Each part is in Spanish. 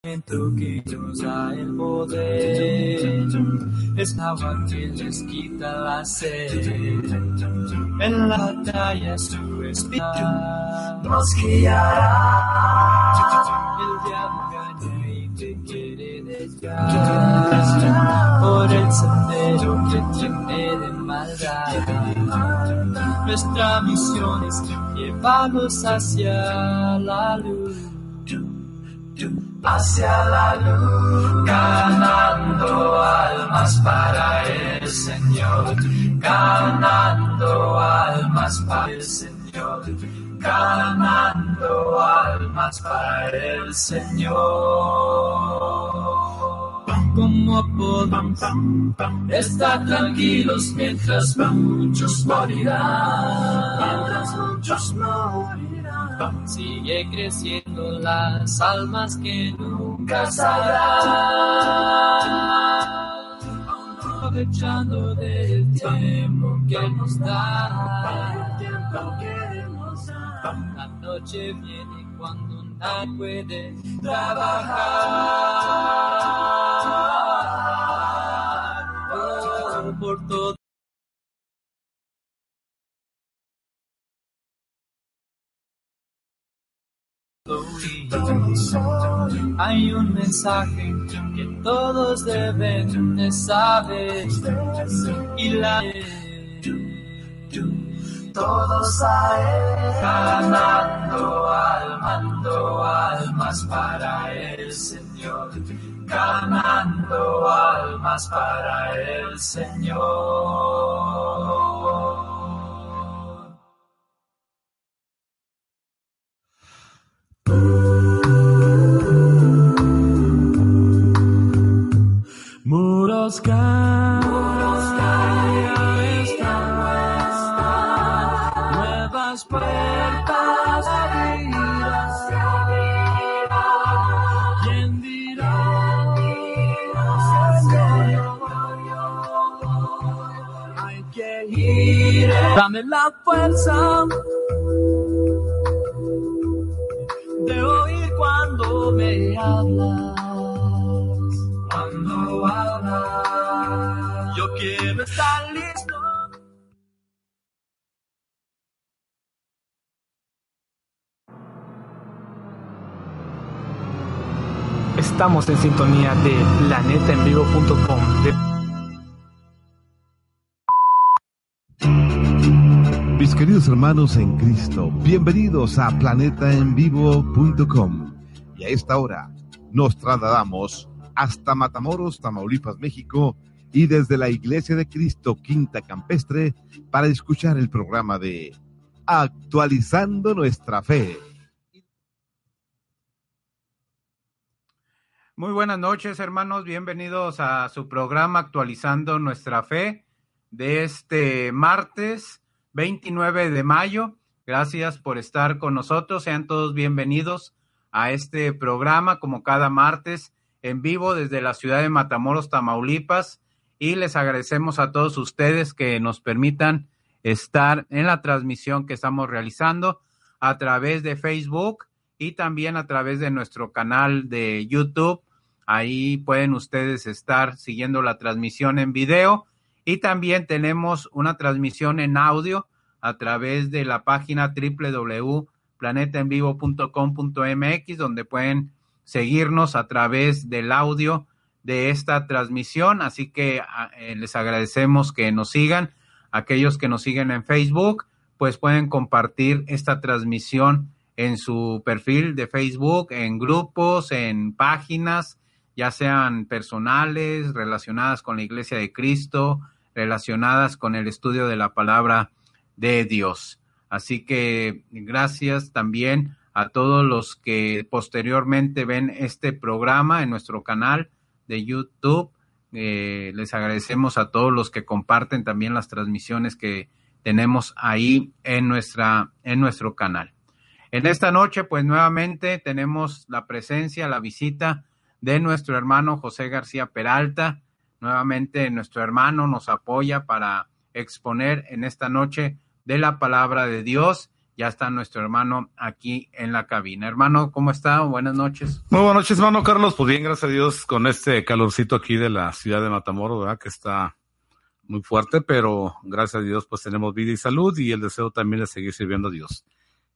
que usa el poder. Es agua que les quita la sed. En la batalla su espíritu nos guiará. El diablo gana y te quiere desviar. Por el sendero que tiene de maldad. Nuestra misión es llevarlos hacia la luz hacia la luz, ganando almas para el Señor, ganando almas para el Señor, ganando almas para el Señor. Como podemos estar tranquilos mientras muchos morirán, mientras muchos morirán. Sigue creciendo las almas que nunca sabrán. Aprovechando del tiempo que nos da. La noche viene cuando nadie puede trabajar. Hay un mensaje que todos deben de saber. Y la todos a él. Ganando almando almas para el Señor. Ganando almas para el Señor Muros caen, nuevas puertas abrirás. ¿Quién dirá? Hay que ir, dame la fuerza hablas. Cuando hablas, yo quiero estar listo. Estamos en sintonía de planetaenvivo.com. De... Mis queridos hermanos en Cristo, bienvenidos a planetaenvivo.com. Y a esta hora nos trasladamos hasta Matamoros, Tamaulipas, México, y desde la Iglesia de Cristo Quinta Campestre para escuchar el programa de Actualizando nuestra fe. Muy buenas noches, hermanos. Bienvenidos a su programa Actualizando nuestra fe de este martes 29 de mayo. Gracias por estar con nosotros. Sean todos bienvenidos a este programa como cada martes en vivo desde la ciudad de Matamoros, Tamaulipas. Y les agradecemos a todos ustedes que nos permitan estar en la transmisión que estamos realizando a través de Facebook y también a través de nuestro canal de YouTube. Ahí pueden ustedes estar siguiendo la transmisión en video y también tenemos una transmisión en audio a través de la página www.planetaenvivo.com.mx, donde pueden seguirnos a través del audio de esta transmisión. Así que eh, les agradecemos que nos sigan. Aquellos que nos siguen en Facebook, pues pueden compartir esta transmisión en su perfil de Facebook, en grupos, en páginas, ya sean personales, relacionadas con la Iglesia de Cristo, relacionadas con el estudio de la palabra de Dios. Así que gracias también a todos los que posteriormente ven este programa en nuestro canal de YouTube. Eh, les agradecemos a todos los que comparten también las transmisiones que tenemos ahí en nuestra en nuestro canal. En esta noche, pues nuevamente tenemos la presencia, la visita de nuestro hermano José García Peralta, Nuevamente nuestro hermano nos apoya para exponer en esta noche de la palabra de Dios. ya está nuestro hermano aquí en la cabina. Hermano, ¿cómo está? Buenas noches. Muy buenas noches, hermano Carlos. Pues bien, gracias a Dios, con este calorcito aquí de la ciudad de Matamoros, ¿verdad? Que está muy fuerte, pero gracias a Dios, pues tenemos vida y salud y el deseo también de seguir sirviendo a Dios.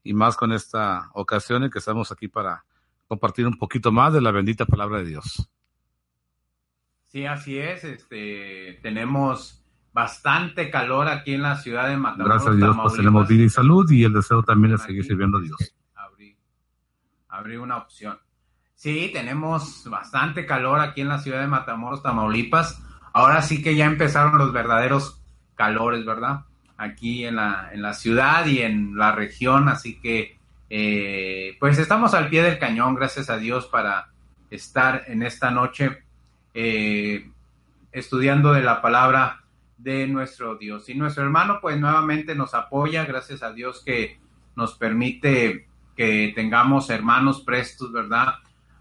Y más con esta ocasión en que estamos aquí para compartir un poquito más de la bendita palabra de Dios. Sí, así es. Este, tenemos bastante calor aquí en la ciudad de Matamoros. Gracias a Dios, pues tenemos vida y salud y el deseo también de seguir sirviendo a Dios. Abrir, una opción. Sí, tenemos bastante calor aquí en la ciudad de Matamoros, Tamaulipas. Ahora sí que ya empezaron los verdaderos calores, ¿verdad? Aquí en la, en la ciudad y en la región, así que eh, pues estamos al pie del cañón, gracias a Dios, para estar en esta noche eh, estudiando de la palabra de nuestro Dios. Y nuestro hermano pues nuevamente nos apoya, gracias a Dios que nos permite que tengamos hermanos prestos, ¿verdad?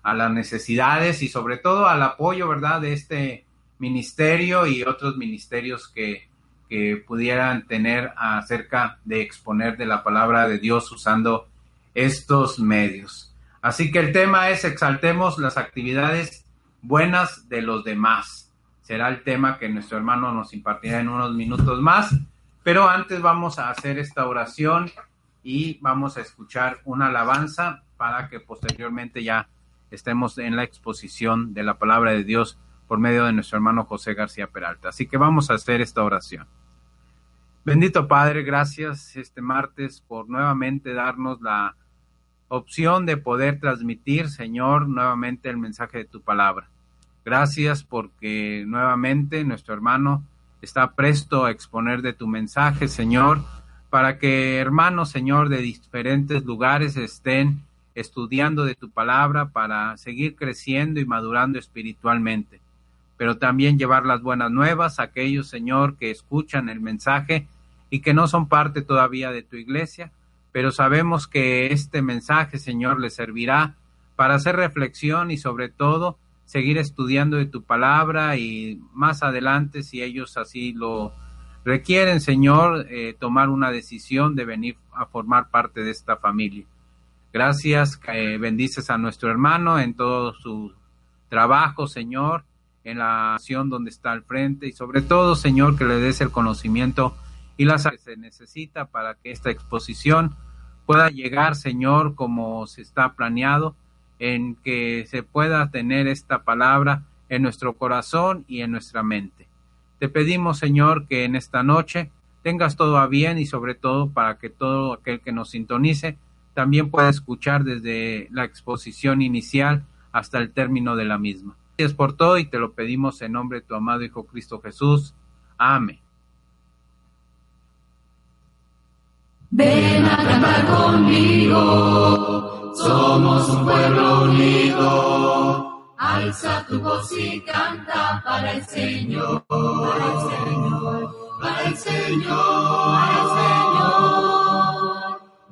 A las necesidades y sobre todo al apoyo, ¿verdad? De este ministerio y otros ministerios que, que pudieran tener acerca de exponer de la palabra de Dios usando estos medios. Así que el tema es exaltemos las actividades buenas de los demás será el tema que nuestro hermano nos impartirá en unos minutos más. Pero antes vamos a hacer esta oración y vamos a escuchar una alabanza para que posteriormente ya estemos en la exposición de la palabra de Dios por medio de nuestro hermano José García Peralta. Así que vamos a hacer esta oración. Bendito Padre, gracias este martes por nuevamente darnos la opción de poder transmitir, Señor, nuevamente el mensaje de tu palabra. Gracias porque nuevamente nuestro hermano está presto a exponer de tu mensaje, Señor, para que hermanos, Señor, de diferentes lugares estén estudiando de tu palabra para seguir creciendo y madurando espiritualmente, pero también llevar las buenas nuevas a aquellos, Señor, que escuchan el mensaje y que no son parte todavía de tu iglesia, pero sabemos que este mensaje, Señor, les servirá para hacer reflexión y sobre todo seguir estudiando de tu palabra y más adelante, si ellos así lo requieren, Señor, eh, tomar una decisión de venir a formar parte de esta familia. Gracias, eh, bendices a nuestro hermano en todo su trabajo, Señor, en la acción donde está al frente y sobre todo, Señor, que le des el conocimiento y las que se necesita para que esta exposición pueda llegar, Señor, como se está planeado en que se pueda tener esta palabra en nuestro corazón y en nuestra mente. Te pedimos, Señor, que en esta noche tengas todo a bien y sobre todo para que todo aquel que nos sintonice también pueda escuchar desde la exposición inicial hasta el término de la misma. Gracias por todo y te lo pedimos en nombre de tu amado Hijo Cristo Jesús. Amén. Ven a cantar conmigo, somos un pueblo unido. Alza tu voz y canta para el Señor, para el Señor, para el Señor, para el Señor.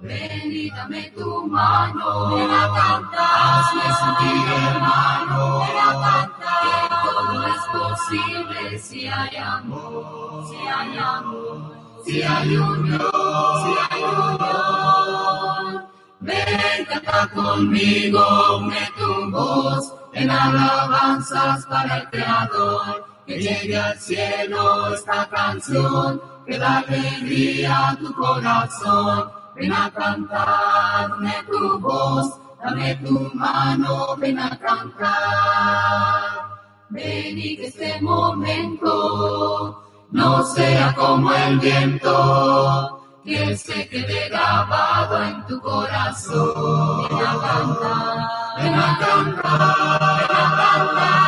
Ven y dame tu mano, ven a cantar, hazme sentir hermano, ven a cantar. Que todo es posible si hay amor, si hay amor. Si hay unión, si hay unión, ven, canta conmigo, une tu voz en alabanzas para el Creador. Que llegue al cielo esta canción, que da alegría a tu corazón. Ven a cantar, une tu voz, dame tu mano, ven a cantar. Ven y que este momento no sea como el viento que se quede grabado en tu corazón. Ven a cantar, ven a cantar, ven a cantar.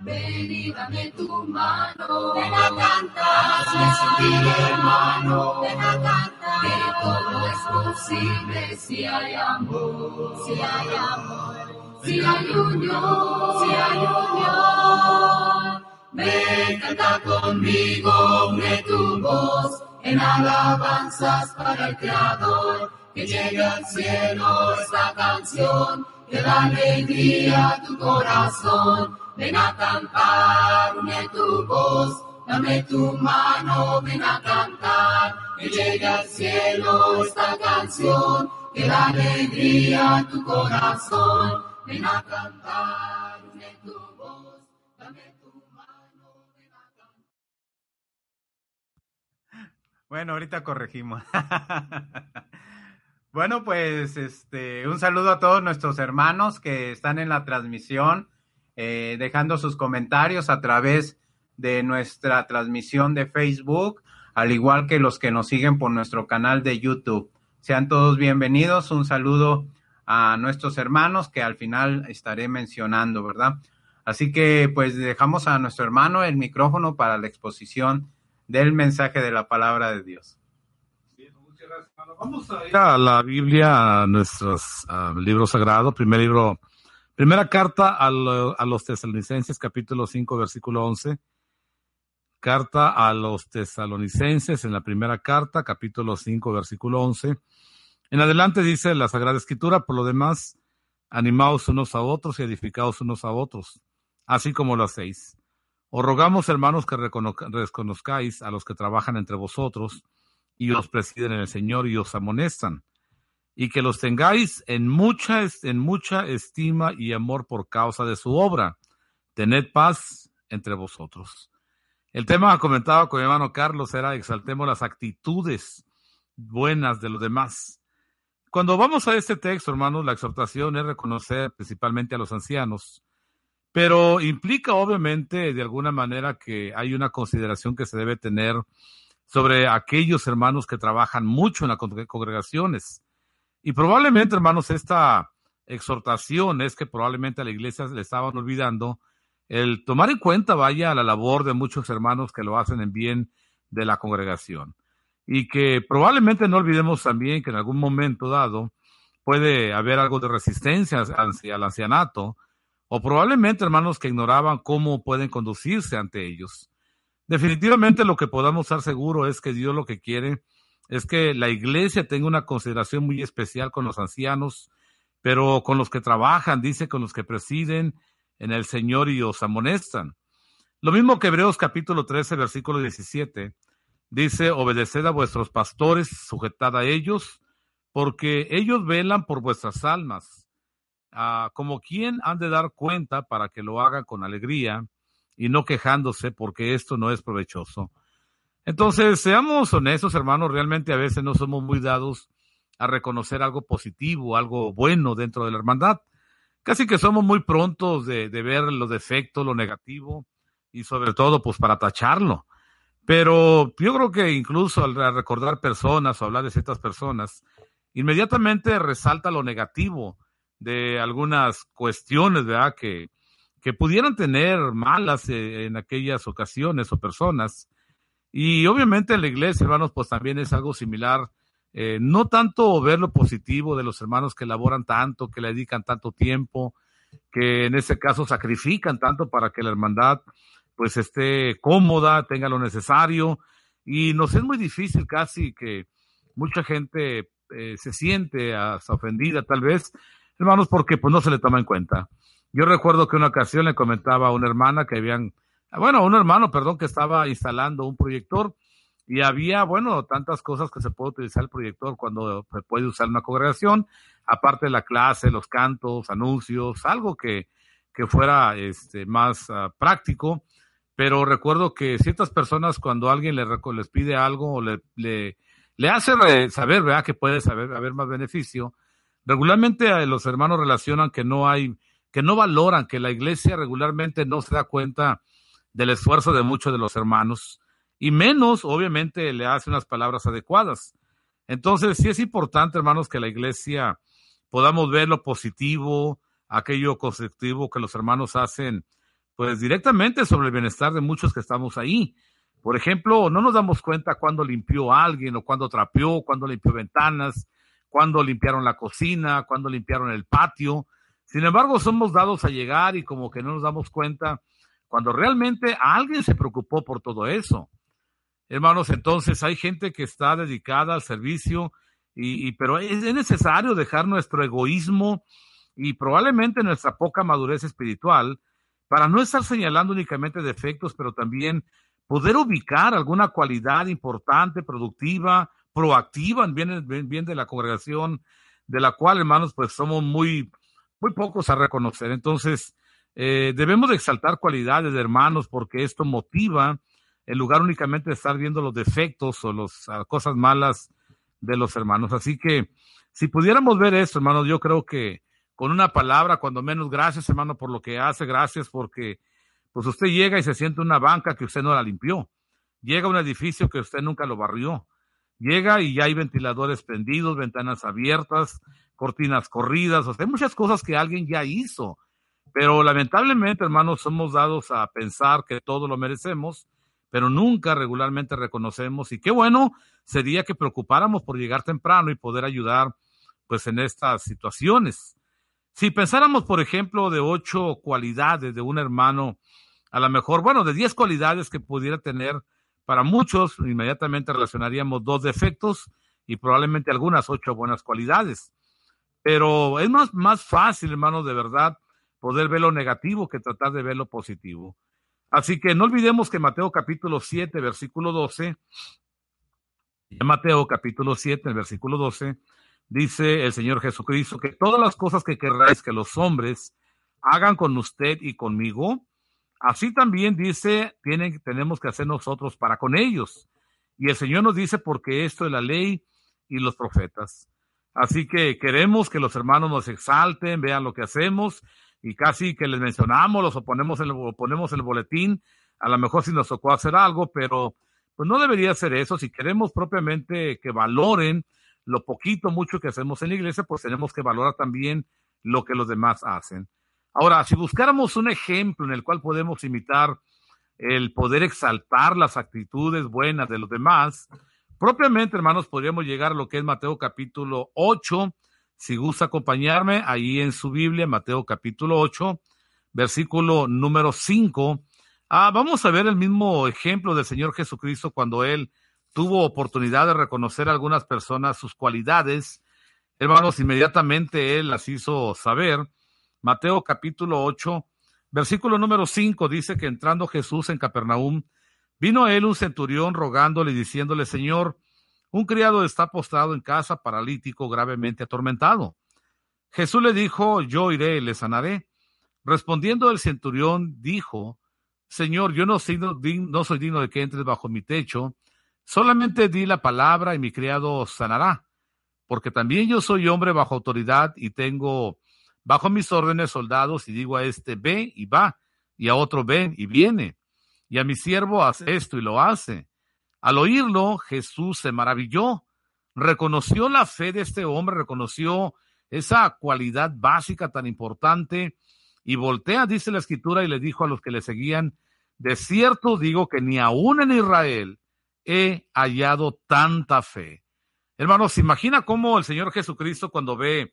Ven y dame tu mano, ven a cantar, hazme sentir hermano, ven a cantar. Que todo es posible si hay amor, si hay amor, si hay unión, si hay unión. Ven, canta conmigo, une tu voz en alabanzas para el Creador. Que llegue al cielo esta canción, que da alegría a tu corazón. Ven a cantar, une tu voz dame tu mano, ven a cantar, que llegue al cielo esta canción, que da alegría a tu corazón, ven a cantar, une tu voz, Bueno, ahorita corregimos. bueno, pues este, un saludo a todos nuestros hermanos que están en la transmisión, eh, dejando sus comentarios a través de nuestra transmisión de Facebook, al igual que los que nos siguen por nuestro canal de YouTube. Sean todos bienvenidos. Un saludo a nuestros hermanos que al final estaré mencionando, ¿verdad? Así que pues dejamos a nuestro hermano el micrófono para la exposición del mensaje de la palabra de Dios. Vamos a ir a la Biblia, a nuestros uh, libros sagrados. Primer libro, primera carta a, lo, a, los tesalonicenses, capítulo 5, versículo 11. Carta a los tesalonicenses, en la primera carta, capítulo 5, versículo 11. En adelante dice la Sagrada Escritura, por lo demás, animaos unos a otros y edificaos unos a otros, así como lo hacéis. Os rogamos, hermanos, que reconozcáis a los que trabajan entre vosotros y os presiden en el Señor y os amonestan, y que los tengáis en mucha, en mucha estima y amor por causa de su obra. Tened paz entre vosotros. El tema comentado con mi hermano Carlos era exaltemos las actitudes buenas de los demás. Cuando vamos a este texto, hermanos, la exhortación es reconocer principalmente a los ancianos, pero implica obviamente de alguna manera que hay una consideración que se debe tener sobre aquellos hermanos que trabajan mucho en las congregaciones. Y probablemente, hermanos, esta exhortación es que probablemente a la iglesia le estaban olvidando el tomar en cuenta, vaya, la labor de muchos hermanos que lo hacen en bien de la congregación. Y que probablemente no olvidemos también que en algún momento dado puede haber algo de resistencia al ancianato, o probablemente hermanos que ignoraban cómo pueden conducirse ante ellos. Definitivamente lo que podamos estar seguro es que Dios lo que quiere es que la iglesia tenga una consideración muy especial con los ancianos, pero con los que trabajan, dice, con los que presiden en el Señor y os amonestan. Lo mismo que Hebreos capítulo 13, versículo 17, dice, obedeced a vuestros pastores, sujetad a ellos, porque ellos velan por vuestras almas, ah, como quien han de dar cuenta para que lo hagan con alegría y no quejándose porque esto no es provechoso. Entonces, seamos honestos, hermanos, realmente a veces no somos muy dados a reconocer algo positivo, algo bueno dentro de la hermandad. Casi que somos muy prontos de, de ver los defectos, lo negativo y sobre todo pues para tacharlo. Pero yo creo que incluso al recordar personas o hablar de ciertas personas, inmediatamente resalta lo negativo de algunas cuestiones, ¿verdad? Que, que pudieran tener malas eh, en aquellas ocasiones o personas. Y obviamente en la iglesia, hermanos, pues también es algo similar. Eh, no tanto ver lo positivo de los hermanos que laboran tanto, que le dedican tanto tiempo, que en ese caso sacrifican tanto para que la hermandad pues esté cómoda, tenga lo necesario. Y nos es muy difícil casi que mucha gente eh, se siente ofendida tal vez, hermanos, porque pues no se le toma en cuenta. Yo recuerdo que una ocasión le comentaba a una hermana que habían, bueno, un hermano, perdón, que estaba instalando un proyector y había, bueno, tantas cosas que se puede utilizar el proyector cuando se puede usar una congregación, aparte de la clase, los cantos, anuncios, algo que, que fuera este, más uh, práctico. Pero recuerdo que ciertas personas, cuando alguien le, les pide algo o le, le, le hace saber, ¿verdad?, que puede saber, haber más beneficio, regularmente eh, los hermanos relacionan que no hay que no valoran, que la iglesia regularmente no se da cuenta del esfuerzo de muchos de los hermanos y menos, obviamente, le hace unas palabras adecuadas. Entonces, sí es importante, hermanos, que la iglesia podamos ver lo positivo, aquello constructivo que los hermanos hacen, pues directamente sobre el bienestar de muchos que estamos ahí. Por ejemplo, no nos damos cuenta cuando limpió alguien o cuando trapeó, cuando limpió ventanas, cuando limpiaron la cocina, cuando limpiaron el patio. Sin embargo, somos dados a llegar y como que no nos damos cuenta cuando realmente alguien se preocupó por todo eso. Hermanos, entonces hay gente que está dedicada al servicio, y, y pero es, es necesario dejar nuestro egoísmo y probablemente nuestra poca madurez espiritual para no estar señalando únicamente defectos, pero también poder ubicar alguna cualidad importante, productiva, proactiva, bien, bien, de la congregación, de la cual, hermanos, pues somos muy, muy pocos a reconocer. Entonces, eh, debemos de exaltar cualidades de hermanos porque esto motiva en lugar únicamente de estar viendo los defectos o las cosas malas de los hermanos. Así que si pudiéramos ver esto, hermanos, yo creo que con una palabra, cuando menos, gracias, hermano, por lo que hace, gracias porque pues usted llega y se siente una banca que usted no la limpió. Llega a un edificio que usted nunca lo barrió. Llega y ya hay ventiladores prendidos, ventanas abiertas, cortinas corridas, o sea, hay muchas cosas que alguien ya hizo. Pero lamentablemente, hermanos, somos dados a pensar que todo lo merecemos pero nunca regularmente reconocemos y qué bueno sería que preocupáramos por llegar temprano y poder ayudar pues en estas situaciones. Si pensáramos, por ejemplo, de ocho cualidades de un hermano, a lo mejor, bueno, de diez cualidades que pudiera tener, para muchos inmediatamente relacionaríamos dos defectos y probablemente algunas ocho buenas cualidades. Pero es más, más fácil, hermano, de verdad, poder ver lo negativo que tratar de ver lo positivo. Así que no olvidemos que Mateo capítulo 7, versículo 12, en Mateo capítulo 7, el versículo 12, dice el Señor Jesucristo que todas las cosas que querráis que los hombres hagan con usted y conmigo, así también dice, tienen, tenemos que hacer nosotros para con ellos. Y el Señor nos dice porque esto es la ley y los profetas. Así que queremos que los hermanos nos exalten, vean lo que hacemos y casi que les mencionamos, los ponemos en el, ponemos el boletín, a lo mejor si nos tocó hacer algo, pero pues no debería ser eso. Si queremos propiamente que valoren lo poquito, mucho que hacemos en la iglesia, pues tenemos que valorar también lo que los demás hacen. Ahora, si buscáramos un ejemplo en el cual podemos imitar el poder exaltar las actitudes buenas de los demás, propiamente, hermanos, podríamos llegar a lo que es Mateo capítulo 8, si gusta acompañarme, ahí en su Biblia, Mateo capítulo 8, versículo número 5. Ah, vamos a ver el mismo ejemplo del Señor Jesucristo cuando Él tuvo oportunidad de reconocer a algunas personas sus cualidades. Hermanos, inmediatamente Él las hizo saber. Mateo capítulo 8, versículo número 5 dice que entrando Jesús en Capernaum, vino a él un centurión rogándole y diciéndole, Señor, un criado está postrado en casa, paralítico, gravemente atormentado. Jesús le dijo, yo iré y le sanaré. Respondiendo el centurión, dijo, Señor, yo no no soy digno de que entres bajo mi techo, solamente di la palabra y mi criado sanará, porque también yo soy hombre bajo autoridad y tengo bajo mis órdenes soldados y digo a este, ve y va, y a otro ven y viene, y a mi siervo hace esto y lo hace. Al oírlo, Jesús se maravilló, reconoció la fe de este hombre, reconoció esa cualidad básica tan importante y voltea, dice la escritura, y le dijo a los que le seguían, de cierto digo que ni aún en Israel he hallado tanta fe. Hermanos, imagina cómo el Señor Jesucristo cuando ve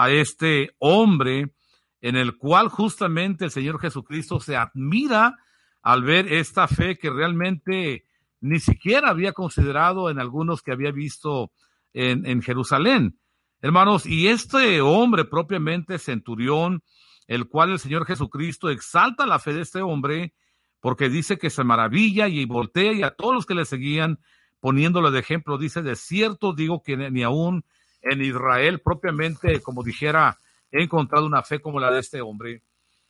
a este hombre en el cual justamente el Señor Jesucristo se admira al ver esta fe que realmente ni siquiera había considerado en algunos que había visto en, en Jerusalén. Hermanos, y este hombre propiamente centurión, el cual el Señor Jesucristo exalta la fe de este hombre, porque dice que se maravilla y voltea y a todos los que le seguían, poniéndole de ejemplo, dice, de cierto digo que ni aún en Israel propiamente, como dijera, he encontrado una fe como la de este hombre.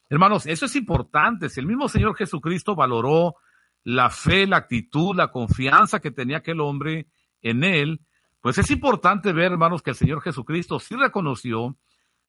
Hermanos, eso es importante. Si el mismo Señor Jesucristo valoró la fe, la actitud, la confianza que tenía aquel hombre en él, pues es importante ver, hermanos, que el Señor Jesucristo sí reconoció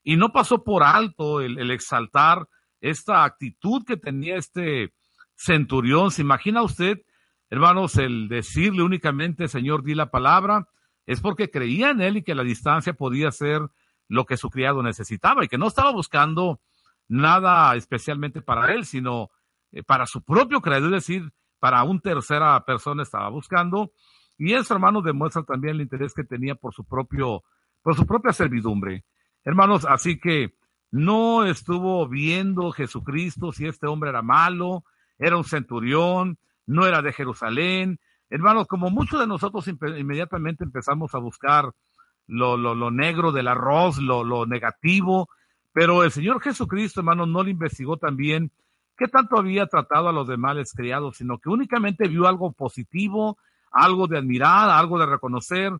y no pasó por alto el, exaltar esta actitud que tenía este centurión. ¿Se imagina usted, hermanos, el decirle únicamente, Señor, di la palabra? Es porque creía en él y que la distancia podía ser lo que su criado necesitaba y que no estaba buscando nada especialmente para él, sino eh, para su propio credo, es decir, para un tercera persona estaba buscando. Y eso, hermanos, demuestra también el interés que tenía por su propio, por su propia servidumbre. Hermanos, así que no estuvo viendo Jesucristo si este hombre era malo, era un centurión, no era de Jerusalén. Hermanos, como muchos de nosotros inmediatamente empezamos a buscar lo, lo, negro del arroz, lo, lo negativo, pero el Señor Jesucristo, hermanos, no le investigó también qué tanto había tratado a los demás criados, sino que únicamente vio algo positivo, algo de admirar, algo de reconocer.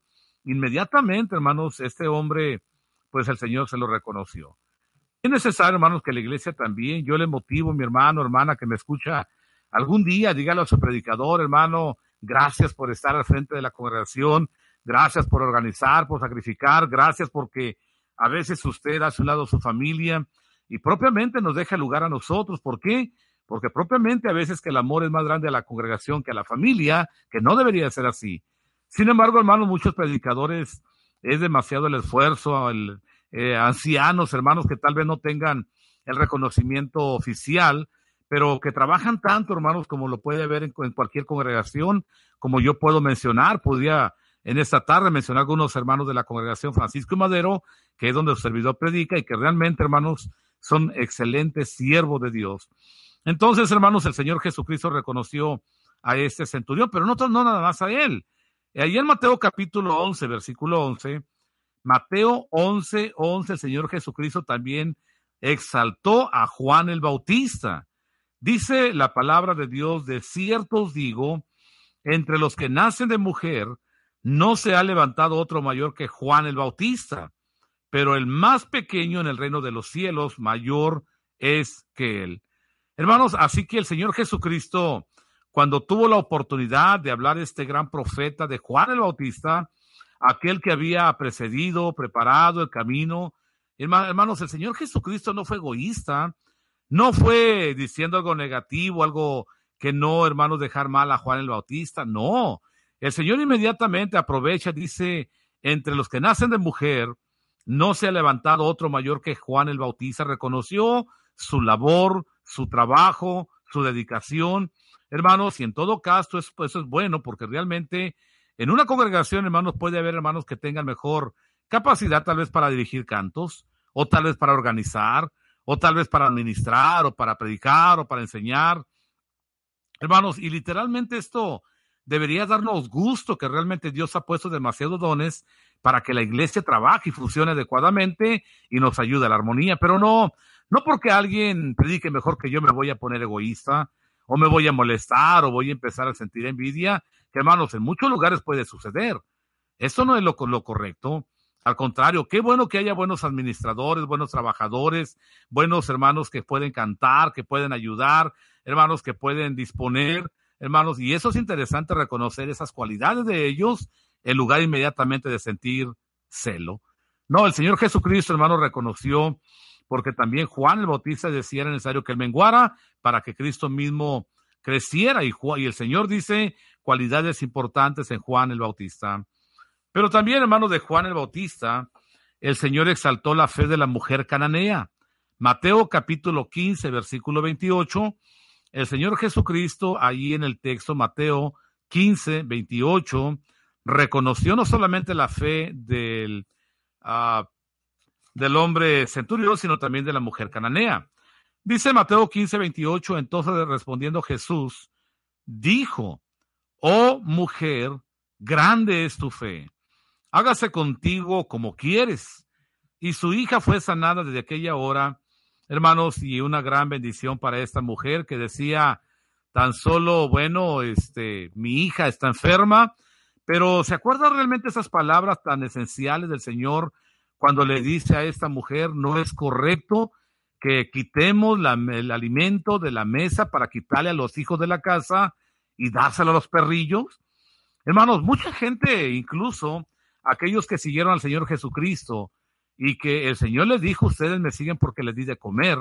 Inmediatamente, hermanos, este hombre, pues el Señor se lo reconoció. Es necesario, hermanos, que la iglesia también, yo le motivo, mi hermano, hermana, que me escucha algún día, dígale a su predicador, hermano, gracias por estar al frente de la congregación, gracias por organizar, por sacrificar, gracias porque a veces usted hace un lado su familia y propiamente nos deja lugar a nosotros. ¿Por qué? Porque propiamente a veces que el amor es más grande a la congregación que a la familia, que no debería ser así. Sin embargo, hermanos, muchos predicadores es demasiado el esfuerzo, el, eh, ancianos, hermanos que tal vez no tengan el reconocimiento oficial, pero que trabajan tanto, hermanos, como lo puede ver en, cualquier congregación, como yo puedo mencionar, podría en esta tarde mencionar algunos hermanos de la congregación Francisco y Madero, que es donde el servidor predica y que realmente, hermanos, son excelentes siervos de Dios. Entonces, hermanos, el Señor Jesucristo reconoció a este centurión, pero no, no nada más a él. Ahí en Mateo capítulo 11, versículo 11, Mateo 11, 11, el Señor Jesucristo también exaltó a Juan el Bautista. Dice la palabra de Dios, de cierto os digo, entre los que nacen de mujer, no se ha levantado otro mayor que Juan el Bautista, pero el más pequeño en el reino de los cielos mayor es que él. Hermanos, así que el Señor Jesucristo, cuando tuvo la oportunidad de hablar este gran profeta de Juan el Bautista, aquel que había precedido, preparado el camino, hermanos, el Señor Jesucristo no fue egoísta, no fue diciendo algo negativo, algo que no, hermanos, dejar mal a Juan el Bautista, no. El Señor inmediatamente aprovecha, dice, entre los que nacen de mujer, no se ha levantado otro mayor que Juan el Bautista, reconoció su labor, su trabajo, su dedicación. Hermanos, y en todo caso eso, eso es bueno porque realmente en una congregación, hermanos, puede haber hermanos que tengan mejor capacidad tal vez para dirigir cantos, o tal vez para organizar, o tal vez para administrar, o para predicar, o para enseñar. Hermanos, y literalmente esto debería darnos gusto que realmente Dios ha puesto demasiados dones para que la iglesia trabaje y funcione adecuadamente y nos ayude a la armonía, pero no, no porque alguien predique mejor que yo me voy a poner egoísta o me voy a molestar o voy a empezar a sentir envidia, que hermanos, en muchos lugares puede suceder. Eso no es lo, lo correcto. Al contrario, qué bueno que haya buenos administradores, buenos trabajadores, buenos hermanos que pueden cantar, que pueden ayudar, hermanos que pueden disponer, hermanos, y eso es interesante reconocer esas cualidades de ellos en lugar inmediatamente de sentir celo. No, el Señor Jesucristo, hermano, reconoció, porque también Juan el Bautista decía era necesario que él menguara para que Cristo mismo creciera, y, y el Señor dice cualidades importantes en Juan el Bautista. Pero también, hermano, de Juan el Bautista, el Señor exaltó la fe de la mujer cananea. Mateo capítulo 15, versículo 28 el Señor Jesucristo, ahí en el texto Mateo 15, 28, reconoció no solamente la fe del, uh, del hombre centurión, sino también de la mujer cananea. Dice Mateo 15, 28, entonces respondiendo Jesús, dijo, oh mujer, grande es tu fe, hágase contigo como quieres. Y su hija fue sanada desde aquella hora hermanos, y una gran bendición para esta mujer que decía tan solo, bueno, este, mi hija está enferma, pero ¿se acuerda realmente esas palabras tan esenciales del Señor cuando le dice a esta mujer, no es correcto que quitemos el alimento de la mesa para quitarle a los hijos de la casa y dárselo a los perrillos? Hermanos, mucha gente, incluso aquellos que siguieron al Señor Jesucristo, y que el Señor les dijo, ustedes me siguen porque les di de comer,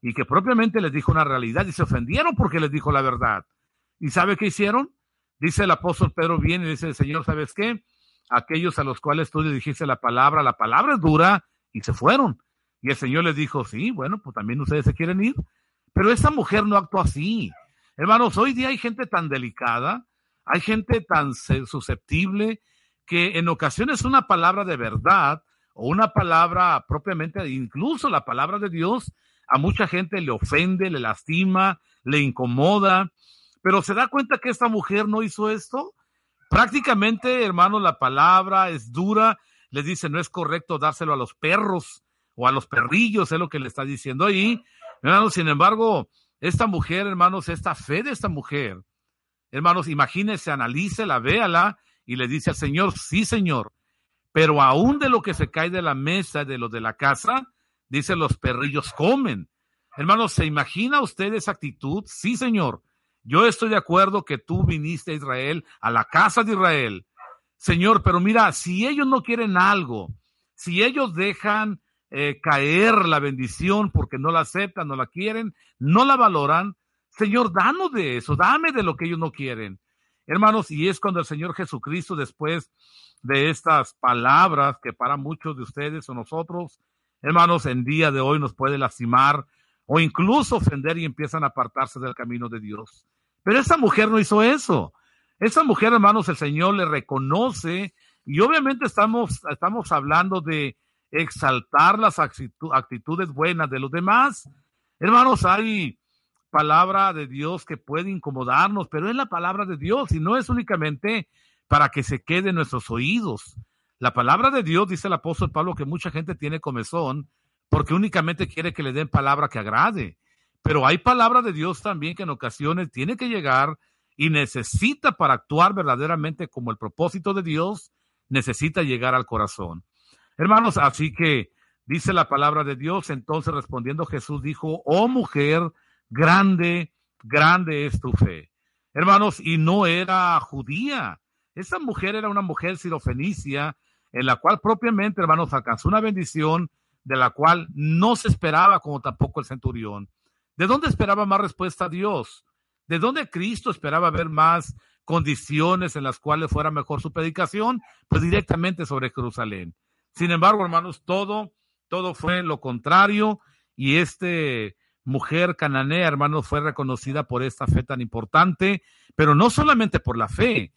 y que propiamente les dijo una realidad y se ofendieron porque les dijo la verdad. ¿Y sabe qué hicieron? Dice el apóstol Pedro, viene y dice, Señor, ¿sabes qué? Aquellos a los cuales tú le dijiste la palabra, la palabra es dura, y se fueron. Y el Señor les dijo, sí, bueno, pues también ustedes se quieren ir. Pero esa mujer no actuó así. Hermanos, hoy día hay gente tan delicada, hay gente tan susceptible, que en ocasiones una palabra de verdad o una palabra propiamente, incluso la palabra de Dios, a mucha gente le ofende, le lastima, le incomoda, pero se da cuenta que esta mujer no hizo esto. Prácticamente, hermano, la palabra es dura, le dice no es correcto dárselo a los perros o a los perrillos, es lo que le está diciendo ahí. Hermano, sin embargo, esta mujer, hermanos, esta fe de esta mujer, hermanos, imagínense, analícela, véala y le dice al Señor, sí, Señor, pero aún de lo que se cae de la mesa, de lo de la casa, dice, los perrillos comen. Hermanos, ¿se imagina usted esa actitud? Sí, Señor. Yo estoy de acuerdo que tú viniste a Israel, a la casa de Israel. Señor, pero mira, si ellos no quieren algo, si ellos dejan eh, caer la bendición porque no la aceptan, no la quieren, no la valoran, Señor, danos de eso, dame de lo que ellos no quieren. Hermanos, y es cuando el Señor Jesucristo, después de estas palabras que para muchos de ustedes o nosotros, hermanos, en día de hoy nos puede lastimar o incluso ofender y empiezan a apartarse del camino de Dios. Pero esa mujer no hizo eso. Esa mujer, hermanos, el Señor le reconoce y obviamente estamos, estamos hablando de exaltar las actitudes buenas de los demás. Hermanos, hay palabra de Dios que puede incomodarnos, pero es la palabra de Dios y no es únicamente para que se quede en nuestros oídos. La palabra de Dios, dice el apóstol Pablo, que mucha gente tiene comezón porque únicamente quiere que le den palabra que agrade. Pero hay palabra de Dios también que en ocasiones tiene que llegar y necesita para actuar verdaderamente como el propósito de Dios, necesita llegar al corazón. Hermanos, así que dice la palabra de Dios, entonces respondiendo Jesús dijo, oh mujer, grande, grande es tu fe. Hermanos, y no era judía. Esa mujer era una mujer sirofenicia, en la cual propiamente, hermanos, alcanzó una bendición de la cual no se esperaba como tampoco el centurión. ¿De dónde esperaba más respuesta a Dios? ¿De dónde Cristo esperaba ver más condiciones en las cuales fuera mejor su predicación? Pues directamente sobre Jerusalén. Sin embargo, hermanos, todo, todo fue lo contrario y este mujer cananea, hermanos, fue reconocida por esta fe tan importante, pero no solamente por la fe,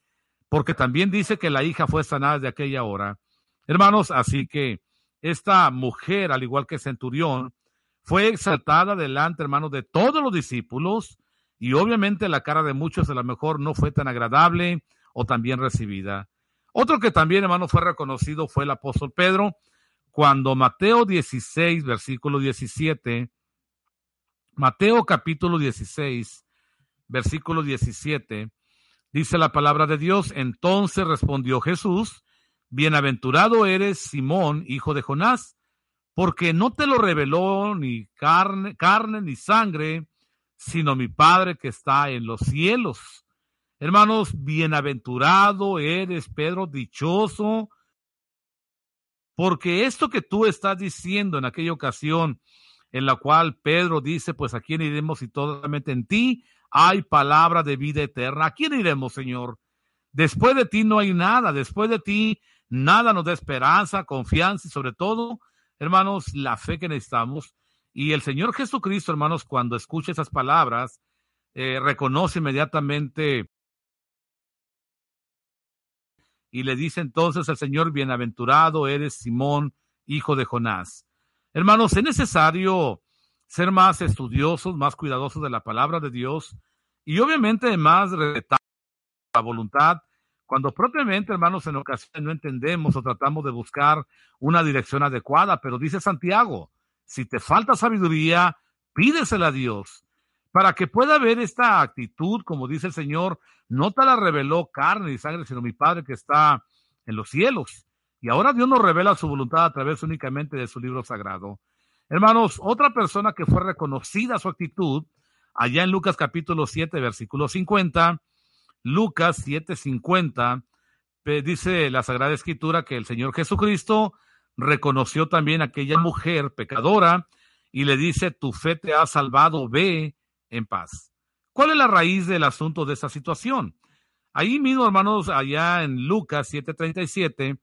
porque también dice que la hija fue sanada de aquella hora. Hermanos, así que esta mujer, al igual que Centurión, fue exaltada delante, hermanos, de todos los discípulos y obviamente la cara de muchos a lo mejor no fue tan agradable o tan bien recibida. Otro que también, hermano, fue reconocido fue el apóstol Pedro, cuando Mateo 16, versículo 17, Mateo capítulo 16, versículo 17, dice la palabra de Dios, entonces respondió Jesús, bienaventurado eres Simón, hijo de Jonás, porque no te lo reveló ni carne, carne ni sangre, sino mi Padre que está en los cielos. Hermanos, bienaventurado eres, Pedro, dichoso, porque esto que tú estás diciendo en aquella ocasión en la cual Pedro dice, pues a quién iremos y totalmente en ti hay palabra de vida eterna. ¿A quién iremos, Señor? Después de ti no hay nada, después de ti nada nos da esperanza, confianza y sobre todo, hermanos, la fe que necesitamos. Y el Señor Jesucristo, hermanos, cuando escucha esas palabras, eh, reconoce inmediatamente y le dice entonces al Señor, bienaventurado eres Simón, hijo de Jonás. Hermanos, es necesario ser más estudiosos, más cuidadosos de la palabra de Dios y obviamente más respetar la voluntad cuando propiamente, hermanos, en ocasiones no entendemos o tratamos de buscar una dirección adecuada, pero dice Santiago, si te falta sabiduría, pídesela a Dios para que pueda haber esta actitud, como dice el Señor, no te la reveló carne y sangre, sino mi Padre que está en los cielos. Y ahora Dios nos revela su voluntad a través únicamente de su libro sagrado. Hermanos, otra persona que fue reconocida su actitud, allá en Lucas capítulo 7, versículo 50, Lucas 7, 50, dice la Sagrada Escritura que el Señor Jesucristo reconoció también a aquella mujer pecadora y le dice, tu fe te ha salvado, ve en paz. ¿Cuál es la raíz del asunto de esa situación? Ahí mismo, hermanos, allá en Lucas 7:37,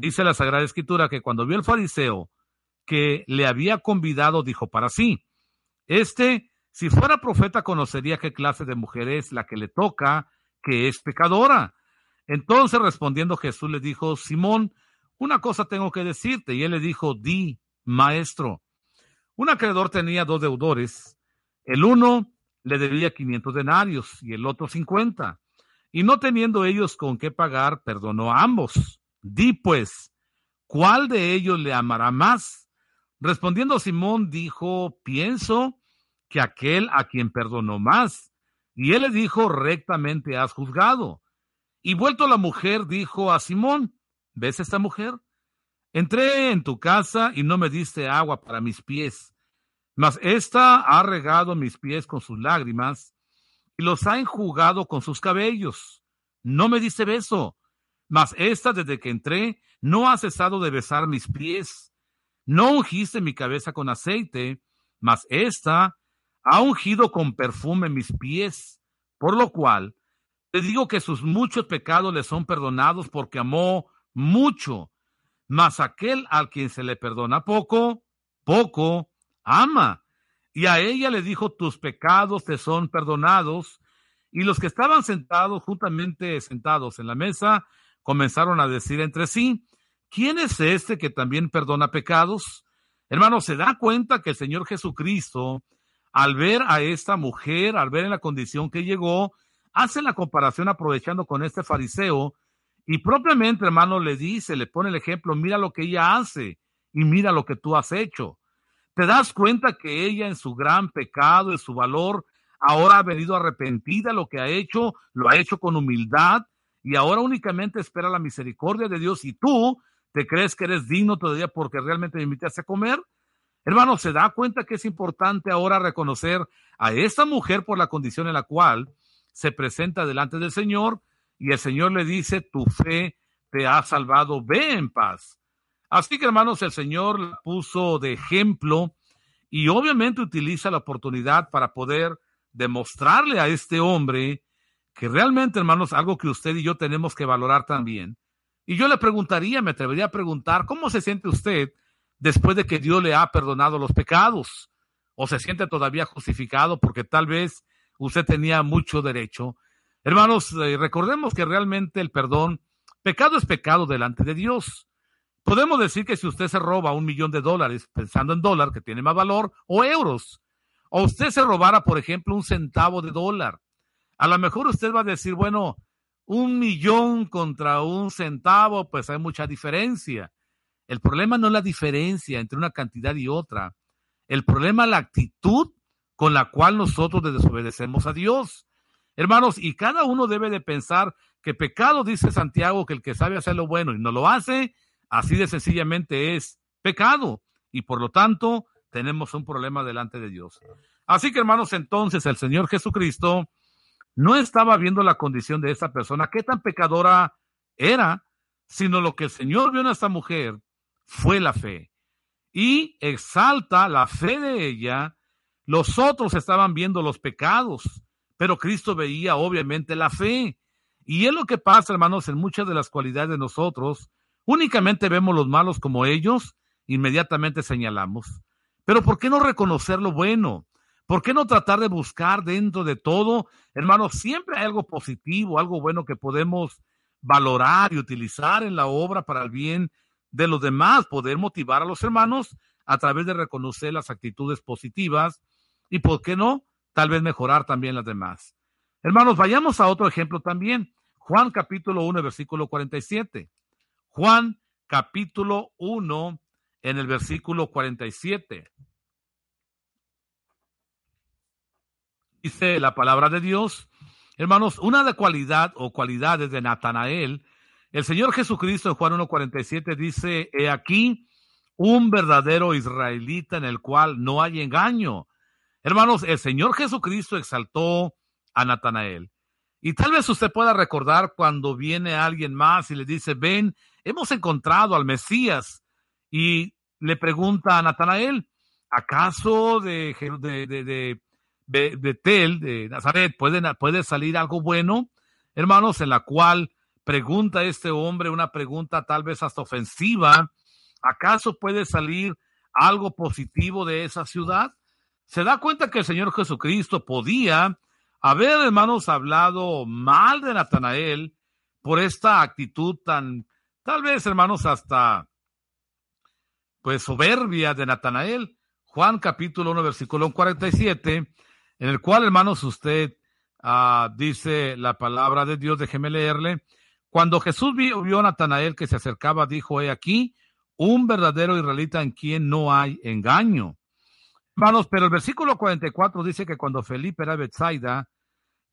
dice la Sagrada Escritura que cuando vio el fariseo que le había convidado, dijo para sí, este, si fuera profeta, conocería qué clase de mujer es la que le toca, que es pecadora. Entonces respondiendo Jesús le dijo, Simón, una cosa tengo que decirte. Y él le dijo, di, maestro. Un acreedor tenía dos deudores. El uno le debía 500 denarios y el otro 50. Y no teniendo ellos con qué pagar, perdonó a ambos. Di pues, ¿cuál de ellos le amará más? Respondiendo Simón dijo, pienso que aquel a quien perdonó más. Y él le dijo, rectamente has juzgado. Y vuelto la mujer, dijo a Simón, ¿ves esta mujer? Entré en tu casa y no me diste agua para mis pies, mas ésta ha regado mis pies con sus lágrimas y los ha enjugado con sus cabellos. No me diste beso, mas ésta desde que entré no ha cesado de besar mis pies. No ungiste mi cabeza con aceite, mas ésta ha ungido con perfume mis pies, por lo cual te digo que sus muchos pecados le son perdonados porque amó mucho, mas aquel al quien se le perdona poco, poco ama. Y a ella le dijo, tus pecados te son perdonados. Y los que estaban sentados, juntamente sentados en la mesa, comenzaron a decir entre sí, ¿quién es este que también perdona pecados? Hermano, se da cuenta que el Señor Jesucristo al ver a esta mujer, al ver en la condición que llegó, hace la comparación aprovechando con este fariseo y propiamente, hermano, le dice, le pone el ejemplo, mira lo que ella hace y mira lo que tú has hecho. Te das cuenta que ella en su gran pecado, en su valor, ahora ha venido arrepentida, lo que ha hecho, lo ha hecho con humildad y ahora únicamente espera la misericordia de Dios y tú te crees que eres digno todavía porque realmente me invitaste a comer. Hermano, se da cuenta que es importante ahora reconocer a esta mujer por la condición en la cual se presenta delante del Señor y el Señor le dice, tu fe te ha salvado, ve en paz. Así que hermanos, el Señor la puso de ejemplo y obviamente utiliza la oportunidad para poder demostrarle a este hombre que realmente, hermanos, algo que usted y yo tenemos que valorar también. Y yo le preguntaría, me atrevería a preguntar, ¿cómo se siente usted después de que Dios le ha perdonado los pecados? ¿O se siente todavía justificado porque tal vez usted tenía mucho derecho? Hermanos, eh, recordemos que realmente el perdón, pecado es pecado delante de Dios. Podemos decir que si usted se roba un millón de dólares, pensando en dólar, que tiene más valor, o euros, o usted se robara, por ejemplo, un centavo de dólar, a lo mejor usted va a decir, bueno, un millón contra un centavo, pues hay mucha diferencia. El problema no es la diferencia entre una cantidad y otra. El problema es la actitud con la cual nosotros desobedecemos a Dios. Hermanos, y cada uno debe de pensar que pecado, dice Santiago, que el que sabe hacer lo bueno y no lo hace, así de sencillamente es pecado. Y por lo tanto, tenemos un problema delante de Dios. Así que, hermanos, entonces el Señor Jesucristo no estaba viendo la condición de esta persona, qué tan pecadora era, sino lo que el Señor vio en esta mujer fue la fe. Y exalta la fe de ella. Los otros estaban viendo los pecados, pero Cristo veía obviamente la fe. Y es lo que pasa, hermanos, en muchas de las cualidades de nosotros. Únicamente vemos los malos como ellos, inmediatamente señalamos. Pero ¿por qué no reconocer lo bueno? ¿Por qué no tratar de buscar dentro de todo? Hermanos, siempre hay algo positivo, algo bueno que podemos valorar y utilizar en la obra para el bien de los demás, poder motivar a los hermanos a través de reconocer las actitudes positivas y, ¿por qué no? Tal vez mejorar también las demás. Hermanos, vayamos a otro ejemplo también. Juan capítulo 1, versículo 47. Juan capítulo 1, en el versículo 47. Dice la palabra de Dios, hermanos, una de cualidad o cualidades de Natanael el Señor Jesucristo en Juan 1.47 dice, he aquí un verdadero israelita en el cual no hay engaño. Hermanos, el Señor Jesucristo exaltó a Natanael. Y tal vez usted pueda recordar cuando viene alguien más y le dice, ven, hemos encontrado al Mesías. Y le pregunta a Natanael, ¿acaso de, de, Betel, de Nazaret, puede, puede salir algo bueno? Hermanos, en la cual pregunta este hombre una pregunta tal vez hasta ofensiva. ¿Acaso puede salir algo positivo de esa ciudad? Se da cuenta que el Señor Jesucristo podía haber, hermanos, hablado mal de Natanael por esta actitud tan, tal vez, hermanos, hasta, pues, soberbia de Natanael. Juan capítulo 1, versículo 47, en el cual, hermanos, usted ah, dice la palabra de Dios, déjeme leerle. Cuando Jesús vio, a Natanael que se acercaba, dijo, he aquí, un verdadero israelita en quien no hay engaño. Hermanos, pero el versículo 44 dice que cuando Felipe era Bethsaida,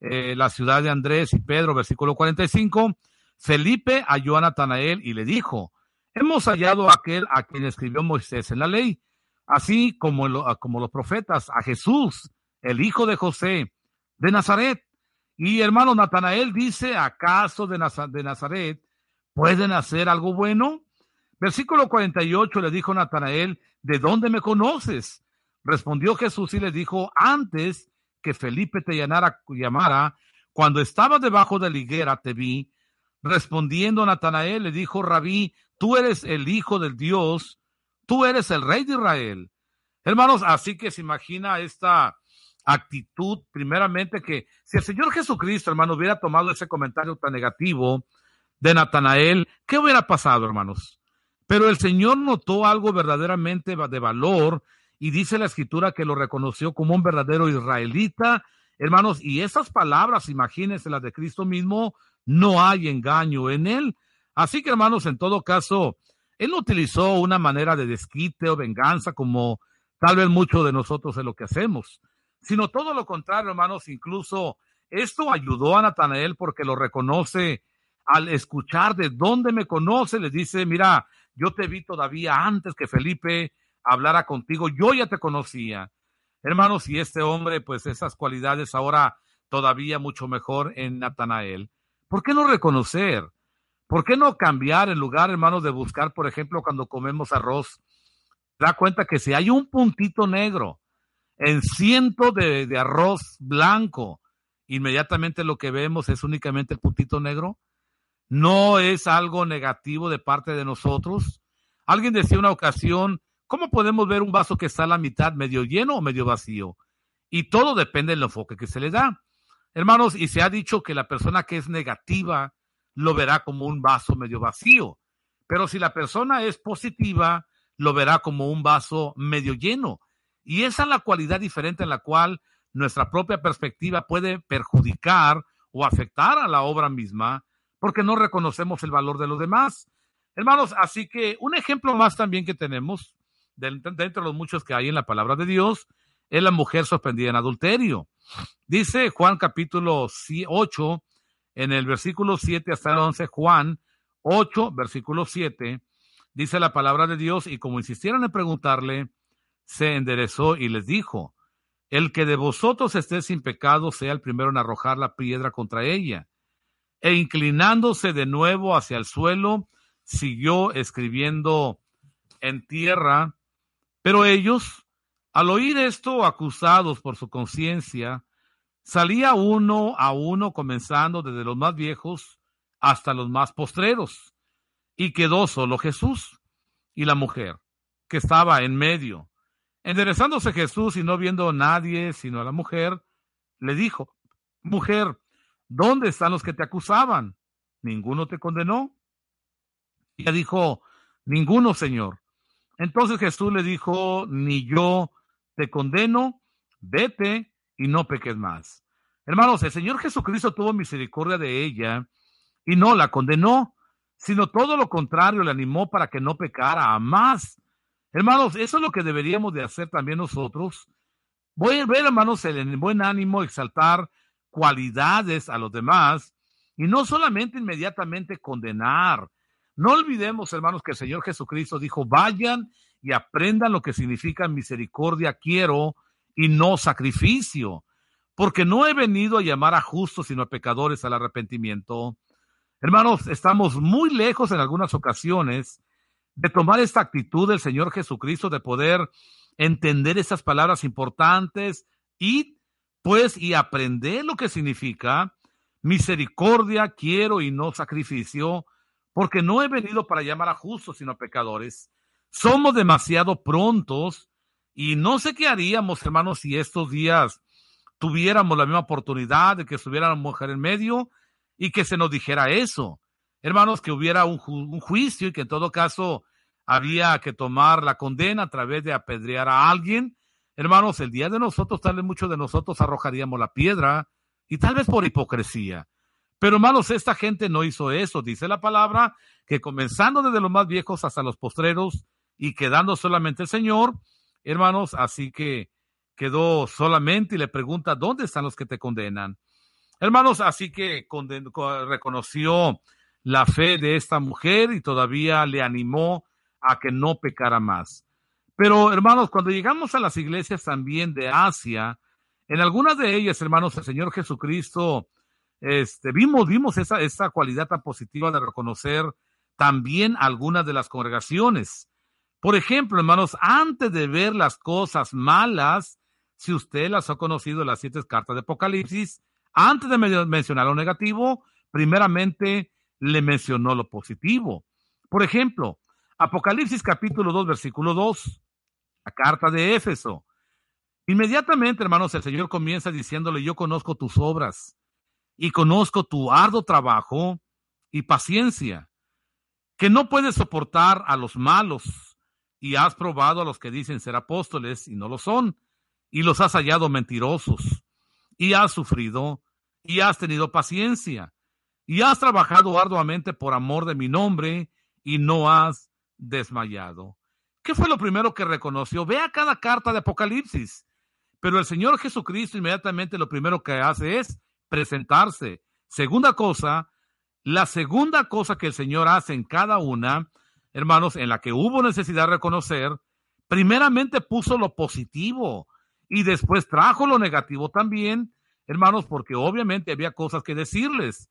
eh, la ciudad de Andrés y Pedro, versículo 45, Felipe halló a Natanael y le dijo, hemos hallado a aquel a quien escribió Moisés en la ley, así como, como los profetas, a Jesús, el hijo de José, de Nazaret. Y hermano Natanael dice, ¿acaso de, de Nazaret pueden hacer algo bueno? Versículo 48 le dijo Natanael, ¿de dónde me conoces? Respondió Jesús y le dijo, antes que Felipe te llamara, llamara cuando estaba debajo de la higuera te vi. Respondiendo Natanael le dijo, Rabí, tú eres el Hijo del Dios, tú eres el Rey de Israel. Hermanos, así que se imagina esta actitud, primeramente que si el Señor Jesucristo, hermano, hubiera tomado ese comentario tan negativo de Natanael, ¿qué hubiera pasado, hermanos? Pero el Señor notó algo verdaderamente de valor y dice la escritura que lo reconoció como un verdadero israelita. Hermanos, y esas palabras, imagínense las de Cristo mismo, no hay engaño en él. Así que, hermanos, en todo caso, él no utilizó una manera de desquite o venganza como tal vez muchos de nosotros en lo que hacemos, sino todo lo contrario, hermanos, incluso esto ayudó a Natanael porque lo reconoce al escuchar de dónde me conoce, le dice, mira, yo te vi todavía antes que Felipe hablara contigo, yo ya te conocía. Hermanos, y este hombre, pues esas cualidades ahora todavía mucho mejor en Natanael. ¿Por qué no reconocer? ¿Por qué no cambiar en lugar, hermanos, de buscar, por ejemplo, cuando comemos arroz? Da cuenta que si hay un puntito negro en ciento de, de arroz blanco, inmediatamente lo que vemos es únicamente el puntito negro. No es algo negativo de parte de nosotros. Alguien decía una ocasión, ¿Cómo podemos ver un vaso que está a la mitad, medio lleno o medio vacío? Y todo depende del enfoque que se le da. Hermanos, y se ha dicho que la persona que es negativa lo verá como un vaso medio vacío, pero si la persona es positiva, lo verá como un vaso medio lleno. Y esa es la cualidad diferente en la cual nuestra propia perspectiva puede perjudicar o afectar a la obra misma porque no reconocemos el valor de los demás. Hermanos, así que un ejemplo más también que tenemos dentro de los muchos que hay en la palabra de Dios, es la mujer sorprendida en adulterio. Dice Juan capítulo 8, en el versículo 7 hasta el 11, Juan 8, versículo 7, dice la palabra de Dios, y como insistieron en preguntarle, se enderezó y les dijo, el que de vosotros esté sin pecado sea el primero en arrojar la piedra contra ella. E inclinándose de nuevo hacia el suelo, siguió escribiendo en tierra pero ellos, al oír esto, acusados por su conciencia, salía uno a uno, comenzando desde los más viejos hasta los más postreros, y quedó solo Jesús y la mujer, que estaba en medio. Enderezándose Jesús y no viendo a nadie sino a la mujer, le dijo, Mujer, ¿dónde están los que te acusaban? ¿Ninguno te condenó? Ella dijo, Ninguno, Señor. Entonces Jesús le dijo, ni yo te condeno, vete y no peques más. Hermanos, el Señor Jesucristo tuvo misericordia de ella y no la condenó, sino todo lo contrario, le animó para que no pecara a más. Hermanos, eso es lo que deberíamos de hacer también nosotros. Voy a ver, hermanos, el buen ánimo, exaltar cualidades a los demás y no solamente inmediatamente condenar, no olvidemos, hermanos, que el Señor Jesucristo dijo, vayan y aprendan lo que significa misericordia quiero y no sacrificio, porque no he venido a llamar a justos sino a pecadores al arrepentimiento. Hermanos, estamos muy lejos en algunas ocasiones de tomar esta actitud del Señor Jesucristo, de poder entender esas palabras importantes y pues y aprender lo que significa misericordia quiero y no sacrificio porque no he venido para llamar a justos, sino a pecadores. Somos demasiado prontos y no sé qué haríamos, hermanos, si estos días tuviéramos la misma oportunidad de que estuviera la mujer en medio y que se nos dijera eso. Hermanos, que hubiera un, juicio y que en todo caso había que tomar la condena a través de apedrear a alguien. Hermanos, el día de nosotros, tal vez muchos de nosotros arrojaríamos la piedra y tal vez por hipocresía. Pero hermanos, esta gente no hizo eso. Dice la palabra que comenzando desde los más viejos hasta los postreros y quedando solamente el Señor, hermanos, así que quedó solamente y le pregunta, ¿dónde están los que te condenan? Hermanos, así que reconoció la fe de esta mujer y todavía le animó a que no pecara más. Pero, hermanos, cuando llegamos a las iglesias también de Asia, en algunas de ellas, hermanos, el Señor Jesucristo, este, vimos, vimos esa, esa cualidad tan positiva de reconocer también algunas de las congregaciones. Por ejemplo, hermanos, antes de ver las cosas malas, si usted las ha conocido, las siete cartas de Apocalipsis, antes de mencionar lo negativo, primeramente le mencionó lo positivo. Por ejemplo, Apocalipsis capítulo 2, versículo 2 la carta de Éfeso. Inmediatamente, hermanos, el Señor comienza diciéndole, yo conozco tus obras y conozco tu arduo trabajo y paciencia, que no puedes soportar a los malos y has probado a los que dicen ser apóstoles y no lo son, y los has hallado mentirosos, y has sufrido, y has tenido paciencia, y has trabajado arduamente por amor de mi nombre, y no has desmayado. ¿Qué fue lo primero que reconoció? Vea cada carta de Apocalipsis. Pero el Señor Jesucristo inmediatamente lo primero que hace es presentarse. Segunda cosa, la segunda cosa que el Señor hace en cada una, hermanos, en la que hubo necesidad de reconocer, primeramente puso lo positivo y después trajo lo negativo también, hermanos, porque obviamente había cosas que decirles.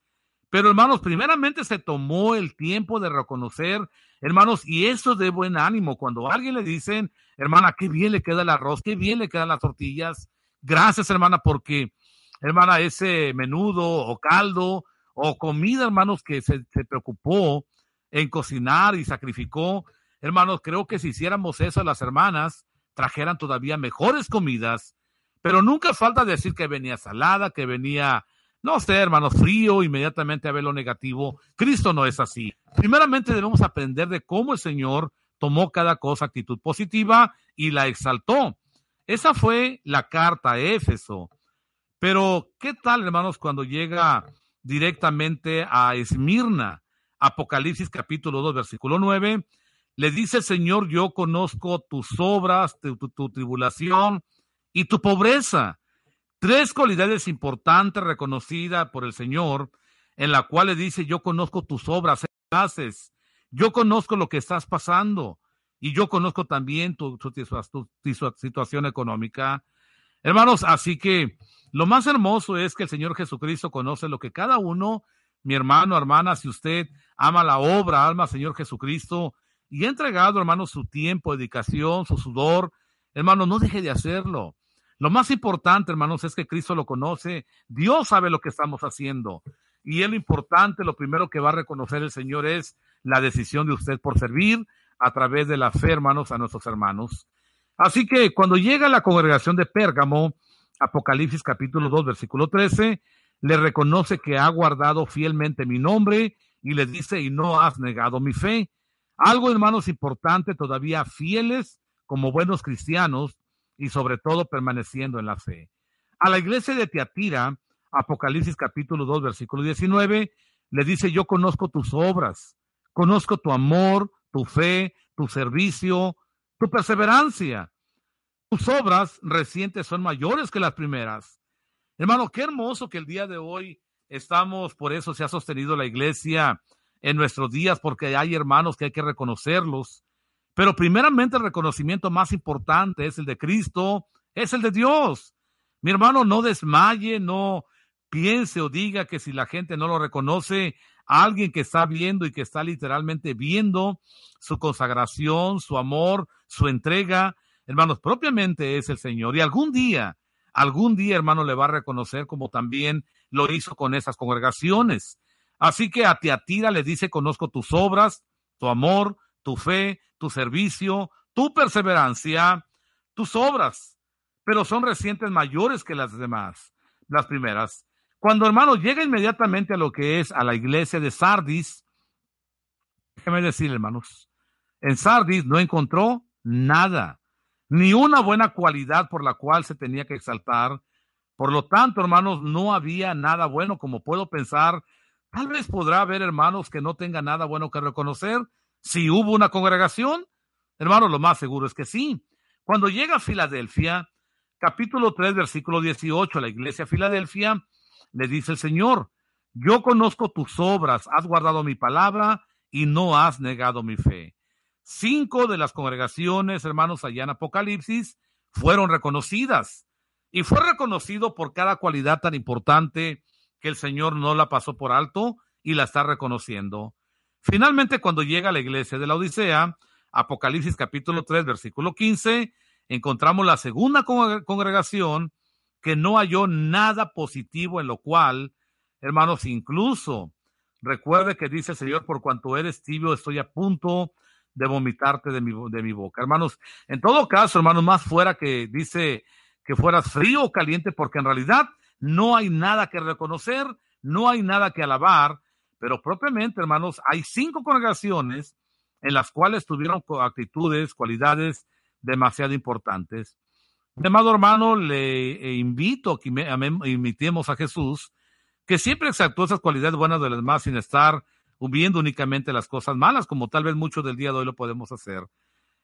Pero hermanos, primeramente se tomó el tiempo de reconocer, hermanos, y eso es de buen ánimo. Cuando a alguien le dicen, hermana, qué bien le queda el arroz, qué bien le quedan las tortillas. Gracias, hermana, porque, hermana, ese menudo o caldo o comida, hermanos, que se, se preocupó en cocinar y sacrificó. Hermanos, creo que si hiciéramos eso, las hermanas trajeran todavía mejores comidas, pero nunca falta decir que venía salada, que venía no sé, hermano, frío, inmediatamente a ver lo negativo. Cristo no es así. Primeramente debemos aprender de cómo el Señor tomó cada cosa actitud positiva y la exaltó. Esa fue la carta a Éfeso. Pero, ¿qué tal, hermanos, cuando llega directamente a Esmirna? Apocalipsis capítulo 2, versículo 9. Le dice el Señor, yo conozco tus obras, tu tribulación y tu pobreza Tres cualidades importantes reconocidas por el Señor, en la cual le dice, yo conozco tus obras, haces, yo conozco lo que estás pasando y yo conozco también tu, situación económica. Hermanos, así que lo más hermoso es que el Señor Jesucristo conoce lo que cada uno, mi hermano, hermana, si usted ama la obra, alma Señor Jesucristo y ha entregado, hermano, su tiempo, dedicación, su sudor, hermano, no deje de hacerlo. Lo más importante, hermanos, es que Cristo lo conoce. Dios sabe lo que estamos haciendo. Y es lo importante, lo primero que va a reconocer el Señor es la decisión de usted por servir a través de la fe, hermanos, a nuestros hermanos. Así que cuando llega la congregación de Pérgamo, Apocalipsis capítulo 2, versículo 13, le reconoce que ha guardado fielmente mi nombre y le dice, y no has negado mi fe. Algo, hermanos, importante, todavía fieles como buenos cristianos, y sobre todo permaneciendo en la fe. A la iglesia de Teatira, Apocalipsis capítulo 2, versículo 19, le dice, yo conozco tus obras, conozco tu amor, tu fe, tu servicio, tu perseverancia. Tus obras recientes son mayores que las primeras. Hermano, qué hermoso que el día de hoy estamos, por eso se ha sostenido la iglesia en nuestros días, porque hay hermanos que hay que reconocerlos pero primeramente el reconocimiento más importante es el de Cristo, es el de Dios. Mi hermano, no desmaye, no piense o diga que si la gente no lo reconoce, alguien que está viendo y que está literalmente viendo su consagración, su amor, su entrega, hermanos, propiamente es el Señor. Y algún día, algún día, hermano, le va a reconocer como también lo hizo con esas congregaciones. Así que a Tiatira le dice, conozco tus obras, tu amor, tu fe, tu servicio, tu perseverancia, tus obras, pero son recientes mayores que las demás, las primeras. Cuando hermano llega inmediatamente a lo que es a la iglesia de Sardis, déjeme decir, hermanos, en Sardis no encontró nada, ni una buena cualidad por la cual se tenía que exaltar. Por lo tanto, hermanos, no había nada bueno como puedo pensar. Tal vez podrá haber hermanos que no tengan nada bueno que reconocer, si hubo una congregación, hermano, lo más seguro es que sí. Cuando llega a Filadelfia, capítulo 3, versículo 18, la iglesia de Filadelfia, le dice el Señor, yo conozco tus obras, has guardado mi palabra y no has negado mi fe. Cinco de las congregaciones, hermanos, allá en Apocalipsis, fueron reconocidas. Y fue reconocido por cada cualidad tan importante que el Señor no la pasó por alto y la está reconociendo. Finalmente, cuando llega a la iglesia de la Odisea, Apocalipsis capítulo 3, versículo 15, encontramos la segunda congregación que no halló nada positivo en lo cual, hermanos, incluso recuerde que dice el Señor, por cuanto eres tibio, estoy a punto de vomitarte de mi, de mi boca. Hermanos, en todo caso, hermanos, más fuera que dice que fueras frío o caliente, porque en realidad no hay nada que reconocer, no hay nada que alabar, pero propiamente, hermanos, hay cinco congregaciones en las cuales tuvieron actitudes, cualidades demasiado importantes. Amado hermano, le eh, invito a que imitemos a Jesús, que siempre exaltó esas cualidades buenas de los demás sin estar viendo únicamente las cosas malas, como tal vez muchos del día de hoy lo podemos hacer.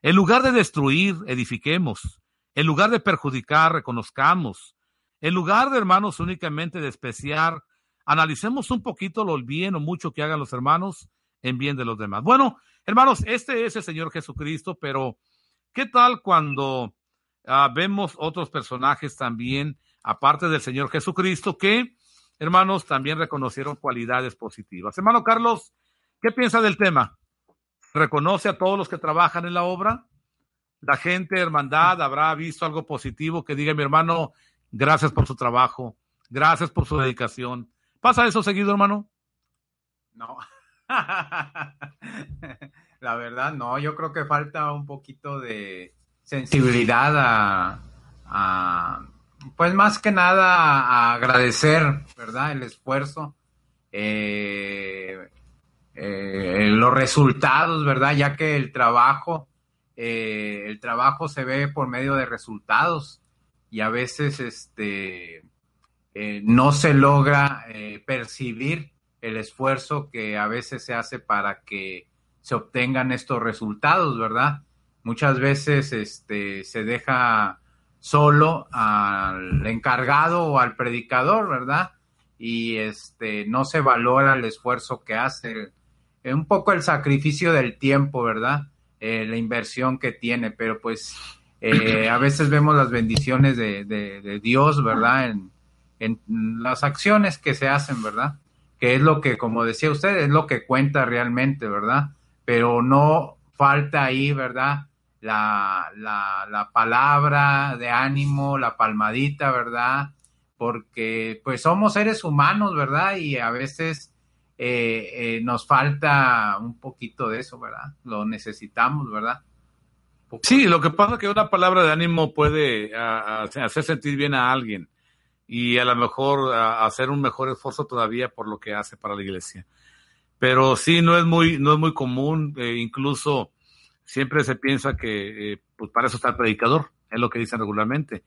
En lugar de destruir, edifiquemos. En lugar de perjudicar, reconozcamos. En lugar de, hermanos, únicamente despreciar, analicemos un poquito lo bien o mucho que hagan los hermanos en bien de los demás. Bueno, hermanos, este es el Señor Jesucristo, pero ¿qué tal cuando ah, vemos otros personajes también, aparte del Señor Jesucristo, que, hermanos, también reconocieron cualidades positivas? Hermano Carlos, ¿qué piensa del tema? ¿Reconoce a todos los que trabajan en la obra? La gente, hermandad, habrá visto algo positivo que diga mi hermano, gracias por su trabajo, gracias por su dedicación. ¿Pasa eso seguido, hermano? No. La verdad, no, yo creo que falta un poquito de sensibilidad a, pues más que nada a agradecer, ¿verdad? El esfuerzo, eh, eh, los resultados, ¿verdad? Ya que el trabajo, eh, el trabajo se ve por medio de resultados y a veces este, no se logra percibir el esfuerzo que a veces se hace para que se obtengan estos resultados, ¿verdad? Muchas veces este, se deja solo al encargado o al predicador, ¿verdad? Y este, no se valora el esfuerzo que hace, un poco el sacrificio del tiempo, ¿verdad? Eh, la inversión que tiene, pero pues eh, a veces vemos las bendiciones de, de, Dios, ¿verdad? En, en las acciones que se hacen, ¿verdad? que es lo que, como decía usted, es lo que cuenta realmente, ¿verdad? Pero no falta ahí, ¿verdad? La, la, palabra de ánimo, la palmadita, ¿verdad? Porque pues somos seres humanos, ¿verdad? Y a veces eh, eh, nos falta un poquito de eso, ¿verdad? Lo necesitamos, ¿verdad? Sí, lo que pasa es que una palabra de ánimo puede hacer sentir bien a alguien y a lo mejor hacer un mejor esfuerzo todavía por lo que hace para la iglesia. Pero sí, no es muy, no es muy común, eh, incluso siempre se piensa que eh, pues para eso está el predicador, es lo que dicen regularmente.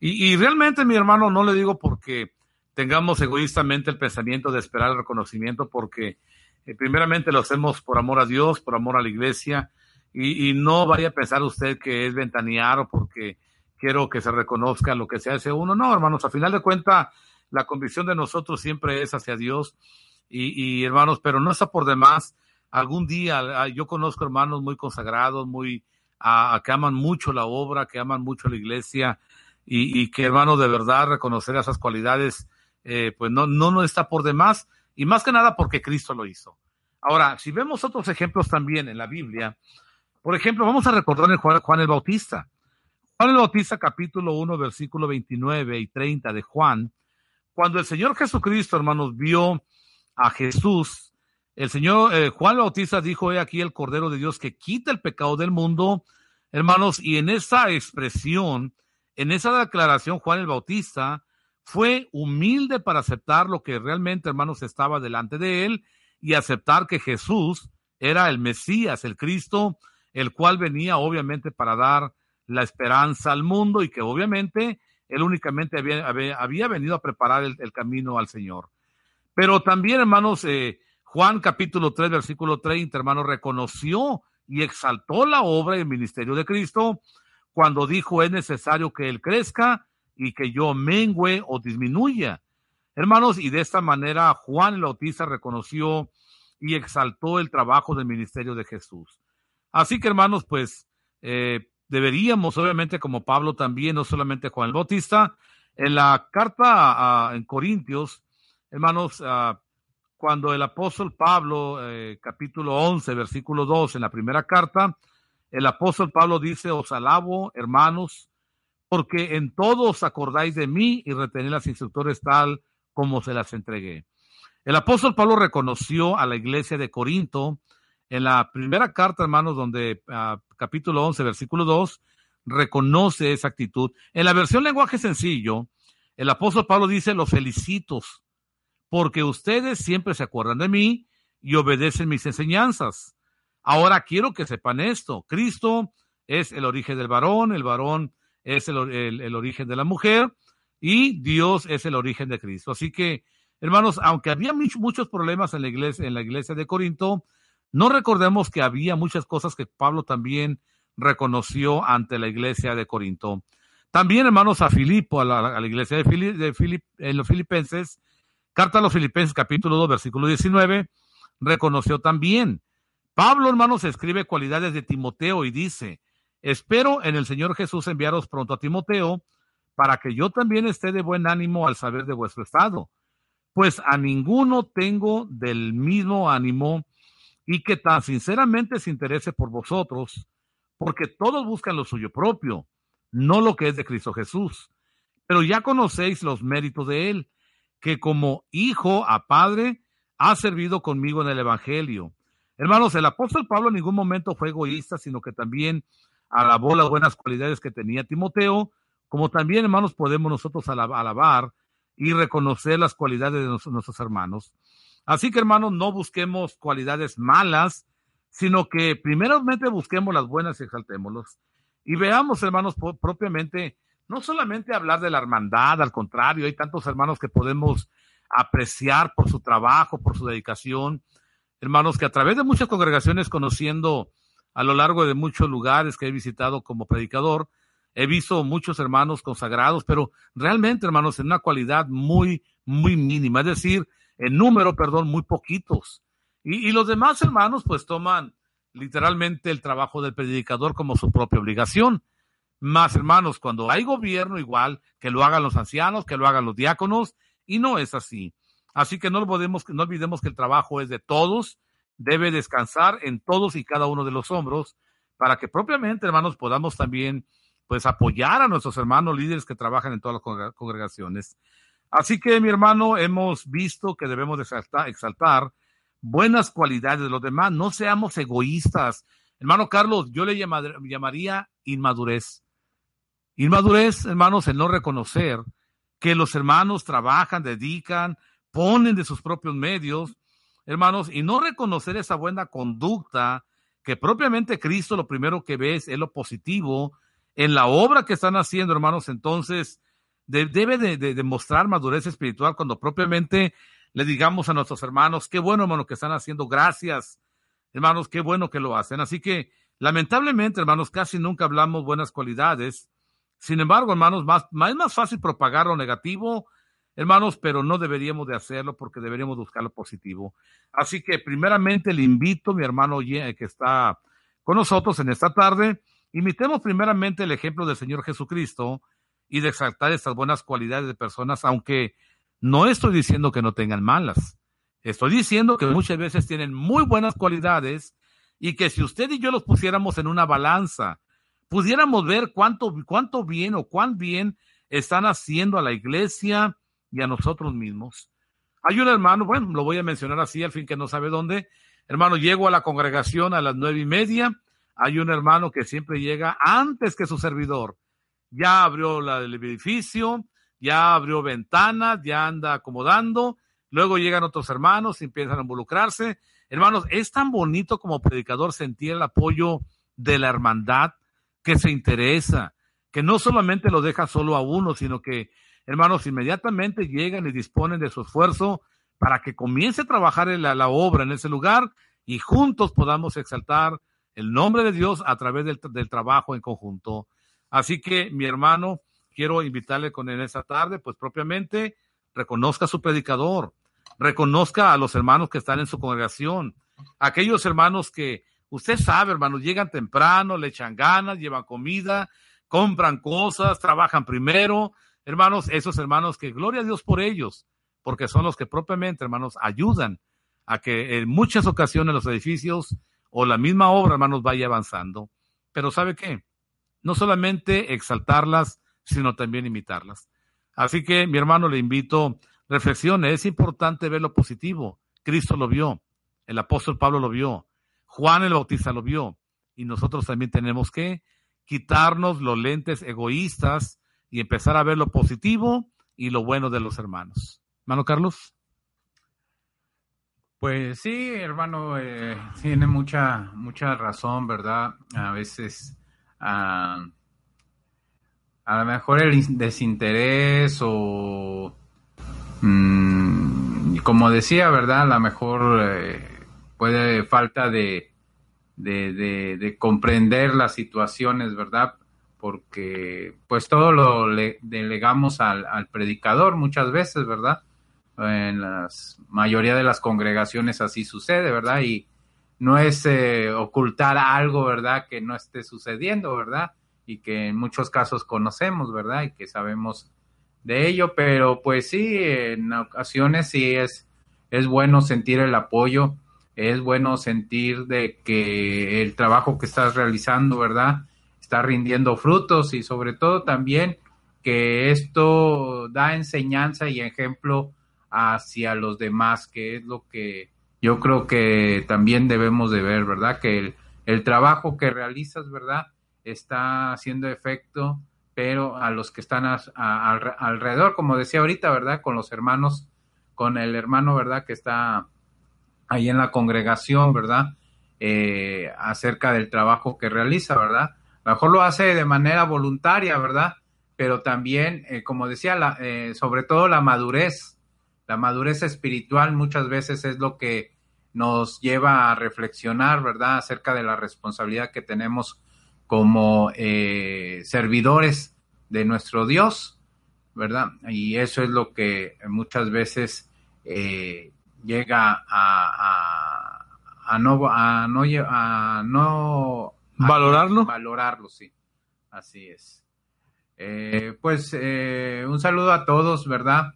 Y, realmente, mi hermano, no le digo porque tengamos egoístamente el pensamiento de esperar el reconocimiento, porque eh, primeramente lo hacemos por amor a Dios, por amor a la iglesia, y, y, no vaya a pensar usted que es ventanear o porque quiero que se reconozca lo que se hace uno. No, hermanos, a final de cuentas, la convicción de nosotros siempre es hacia Dios. Y, hermanos, pero no está por demás. Algún día yo conozco hermanos muy consagrados, muy a, que aman mucho la obra, que aman mucho la iglesia y, que hermanos de verdad reconocer esas cualidades, eh, pues no, no, no está por demás y más que nada porque Cristo lo hizo. Ahora, si vemos otros ejemplos también en la Biblia, por ejemplo, vamos a recordar en Juan el Bautista. Juan el Bautista capítulo 1 versículo 29 y 30 de Juan, cuando el Señor Jesucristo, hermanos, vio a Jesús, el Señor eh, Juan el Bautista dijo, he aquí el Cordero de Dios que quita el pecado del mundo, hermanos, y en esa expresión, en esa declaración, Juan el Bautista fue humilde para aceptar lo que realmente, hermanos, estaba delante de él y aceptar que Jesús era el Mesías, el Cristo, el cual venía obviamente para dar la esperanza al mundo y que obviamente él únicamente había, venido a preparar el, camino al Señor. Pero también, hermanos, eh, Juan capítulo 3, versículo 30, hermanos, reconoció y exaltó la obra y el ministerio de Cristo cuando dijo es necesario que Él crezca y que yo mengüe o disminuya. Hermanos, y de esta manera Juan el Bautista reconoció y exaltó el trabajo del ministerio de Jesús. Así que, hermanos, pues eh, deberíamos, obviamente, como Pablo también, no solamente Juan el Bautista, en la carta a, en Corintios, hermanos, uh, cuando el apóstol Pablo, eh, capítulo 11, versículo 2, en la primera carta, el apóstol Pablo dice, os alabo, hermanos, porque en todos acordáis de mí y retenéis las instructores tal como se las entregué. El apóstol Pablo reconoció a la iglesia de Corinto en la primera carta, hermanos, donde uh, capítulo 11, versículo 2, reconoce esa actitud. En la versión lenguaje sencillo, el apóstol Pablo dice, los felicitos, porque ustedes siempre se acuerdan de mí y obedecen mis enseñanzas. Ahora quiero que sepan esto, Cristo es el origen del varón, el varón es el, el, el origen de la mujer, y Dios es el origen de Cristo. Así que, hermanos, aunque había muchos problemas en la iglesia, en la iglesia de Corinto, no recordemos que había muchas cosas que Pablo también reconoció ante la iglesia de Corinto. También, hermanos, a Filipo, a la, iglesia de, en los filipenses, carta a los filipenses capítulo 2, versículo 19, reconoció también. Pablo, hermanos, escribe cualidades de Timoteo y dice, espero en el Señor Jesús enviaros pronto a Timoteo, para que yo también esté de buen ánimo al saber de vuestro estado, pues a ninguno tengo del mismo ánimo y que tan sinceramente se interese por vosotros, porque todos buscan lo suyo propio, no lo que es de Cristo Jesús. Pero ya conocéis los méritos de él, que como hijo a padre ha servido conmigo en el Evangelio. Hermanos, el apóstol Pablo en ningún momento fue egoísta, sino que también alabó las buenas cualidades que tenía Timoteo, como también, hermanos, podemos nosotros alabar y reconocer las cualidades de nuestros hermanos. Así que, hermanos, no busquemos cualidades malas, sino que primeramente busquemos las buenas y exaltémoslos. Y veamos, hermanos, propiamente, no solamente hablar de la hermandad, al contrario, hay tantos hermanos que podemos apreciar por su trabajo, por su dedicación, hermanos que a través de muchas congregaciones, conociendo a lo largo de muchos lugares que he visitado como predicador, he visto muchos hermanos consagrados, pero realmente, hermanos, en una cualidad muy, muy mínima, es decir, en número, perdón, muy poquitos. Y, los demás hermanos, pues toman literalmente el trabajo del predicador como su propia obligación. Más hermanos, cuando hay gobierno, igual que lo hagan los ancianos, que lo hagan los diáconos, y no es así. Así que no, podemos, no olvidemos que el trabajo es de todos, debe descansar en todos y cada uno de los hombros, para que propiamente, hermanos, podamos también pues apoyar a nuestros hermanos líderes que trabajan en todas las congregaciones. Así que, mi hermano, hemos visto que debemos exaltar, buenas cualidades de los demás, no seamos egoístas. Hermano Carlos, yo le llamaría inmadurez. Inmadurez, hermanos, el no reconocer que los hermanos trabajan, dedican, ponen de sus propios medios, hermanos, y no reconocer esa buena conducta que propiamente Cristo lo primero que ve es, es lo positivo, en la obra que están haciendo, hermanos, entonces de, debe de, de, demostrar madurez espiritual cuando propiamente le digamos a nuestros hermanos, qué bueno, hermano, que están haciendo, gracias, hermanos, qué bueno que lo hacen. Así que, lamentablemente, hermanos, casi nunca hablamos buenas cualidades. Sin embargo, hermanos, más, más, es más fácil propagar lo negativo, hermanos, pero no deberíamos de hacerlo porque deberíamos buscar lo positivo. Así que, primeramente, le invito, mi hermano que está con nosotros en esta tarde, Imitemos primeramente el ejemplo del Señor Jesucristo y de exaltar estas buenas cualidades de personas, aunque no estoy diciendo que no tengan malas. Estoy diciendo que muchas veces tienen muy buenas cualidades y que si usted y yo los pusiéramos en una balanza, pudiéramos ver cuánto, cuánto bien o cuán bien están haciendo a la iglesia y a nosotros mismos. Hay un hermano, bueno, lo voy a mencionar así, al fin que no sabe dónde. Hermano, llego a la congregación a las nueve y media hay un hermano que siempre llega antes que su servidor. Ya abrió la del edificio, ya abrió ventanas, ya anda acomodando. Luego llegan otros hermanos y empiezan a involucrarse. Hermanos, es tan bonito como predicador sentir el apoyo de la hermandad que se interesa, que no solamente lo deja solo a uno, sino que, hermanos, inmediatamente llegan y disponen de su esfuerzo para que comience a trabajar la, obra en ese lugar y juntos podamos exaltar el nombre de Dios a través del trabajo en conjunto. Así que, mi hermano, quiero invitarle con él esta tarde, pues propiamente reconozca a su predicador, reconozca a los hermanos que están en su congregación, aquellos hermanos que usted sabe, hermanos, llegan temprano, le echan ganas, llevan comida, compran cosas, trabajan primero. Hermanos, esos hermanos que gloria a Dios por ellos, porque son los que propiamente, hermanos, ayudan a que en muchas ocasiones los edificios o la misma obra, hermanos, vaya avanzando. Pero ¿sabe qué? No solamente exaltarlas, sino también imitarlas. Así que, mi hermano, le invito, reflexione, es importante ver lo positivo. Cristo lo vio, el apóstol Pablo lo vio, Juan el Bautista lo vio, y nosotros también tenemos que quitarnos los lentes egoístas y empezar a ver lo positivo y lo bueno de los hermanos. Hermano Carlos. Pues sí, hermano, eh, tiene mucha, mucha razón, ¿verdad? A veces, ah, a lo mejor el desinterés o, mm, como decía, ¿verdad? A lo mejor eh, puede falta de, de, de, comprender las situaciones, ¿verdad? Porque pues todo lo le, delegamos al, al, predicador muchas veces, ¿verdad? En la mayoría de las congregaciones así sucede, ¿verdad? Y no es eh, ocultar algo, ¿verdad? Que no esté sucediendo, ¿verdad? Y que en muchos casos conocemos, ¿verdad? Y que sabemos de ello, pero pues sí, en ocasiones sí es, es bueno sentir el apoyo es bueno sentir de que el trabajo que estás realizando, ¿verdad? Está rindiendo frutos y sobre todo también que esto da enseñanza y ejemplo hacia los demás, que es lo que yo creo que también debemos de ver, ¿verdad? Que el, trabajo que realizas, ¿verdad? Está haciendo efecto, pero a los que están alrededor, como decía ahorita, ¿verdad? Con los hermanos, con el hermano, ¿verdad? Que está ahí en la congregación, ¿verdad? Eh, acerca del trabajo que realiza, ¿verdad? A lo mejor lo hace de manera voluntaria, ¿verdad? Pero también, eh, como decía, la, eh, sobre todo la madurez, la madurez espiritual muchas veces es lo que nos lleva a reflexionar, ¿verdad? Acerca de la responsabilidad que tenemos como servidores de nuestro Dios, ¿verdad? Y eso es lo que muchas veces llega a, a, no a no a no valorarlo valorarlo sí así es eh, pues eh, un saludo a todos verdad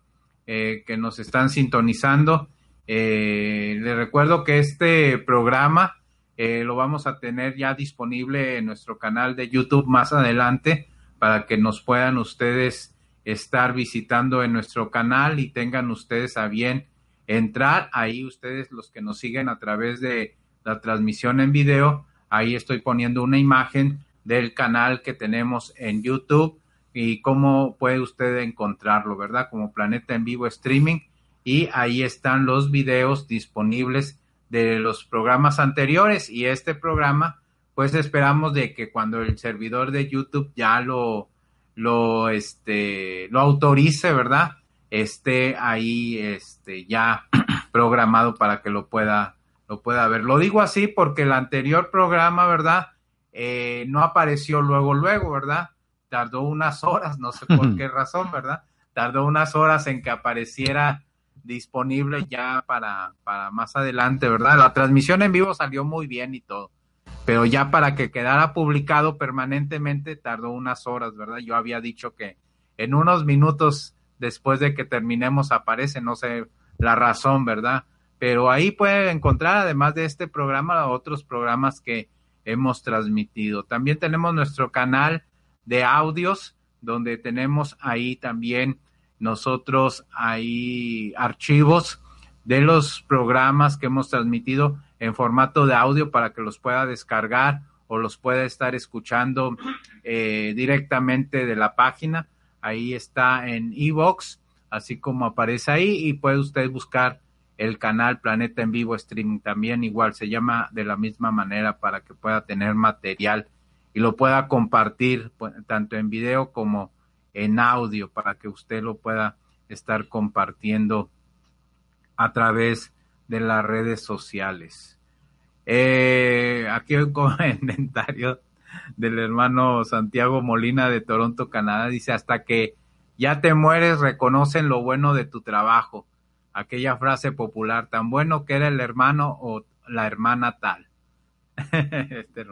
eh, que nos están sintonizando. Les recuerdo que este programa lo vamos a tener ya disponible en nuestro canal de YouTube más adelante para que nos puedan ustedes estar visitando en nuestro canal y tengan ustedes a bien entrar. Ahí ustedes los que nos siguen a través de la transmisión en video, ahí estoy poniendo una imagen del canal que tenemos en YouTube y cómo puede usted encontrarlo, ¿verdad? Como Planeta en Vivo Streaming y ahí están los videos disponibles de los programas anteriores y este programa pues esperamos de que cuando el servidor de YouTube ya lo lo este lo autorice, ¿verdad? esté ahí este, ya programado para que lo pueda, lo pueda ver. Lo digo así porque el anterior programa, ¿verdad? Eh, no apareció luego, luego, ¿verdad? Tardó unas horas, no sé por qué razón, ¿verdad? Tardó unas horas en que apareciera disponible ya para, para más adelante, ¿verdad? La transmisión en vivo salió muy bien y todo, pero ya para que quedara publicado permanentemente tardó unas horas, ¿verdad? Yo había dicho que en unos minutos después de que terminemos aparece, no sé la razón, ¿verdad? Pero ahí puede encontrar, además de este programa, otros programas que hemos transmitido. También tenemos nuestro canal de audios, donde tenemos ahí también nosotros ahí archivos de los programas que hemos transmitido en formato de audio para que los pueda descargar o los pueda estar escuchando eh, directamente de la página. Ahí está en Evox, así como aparece ahí, y puede usted buscar el canal Planeta en Vivo Streaming también, igual se llama de la misma manera para que pueda tener material y lo pueda compartir pues, tanto en video como en audio para que usted lo pueda estar compartiendo a través de las redes sociales. Eh, aquí un comentario del hermano Santiago Molina de Toronto, Canadá. Dice, hasta que ya te mueres, reconocen lo bueno de tu trabajo. Aquella frase popular, tan bueno que era el hermano o la hermana tal. este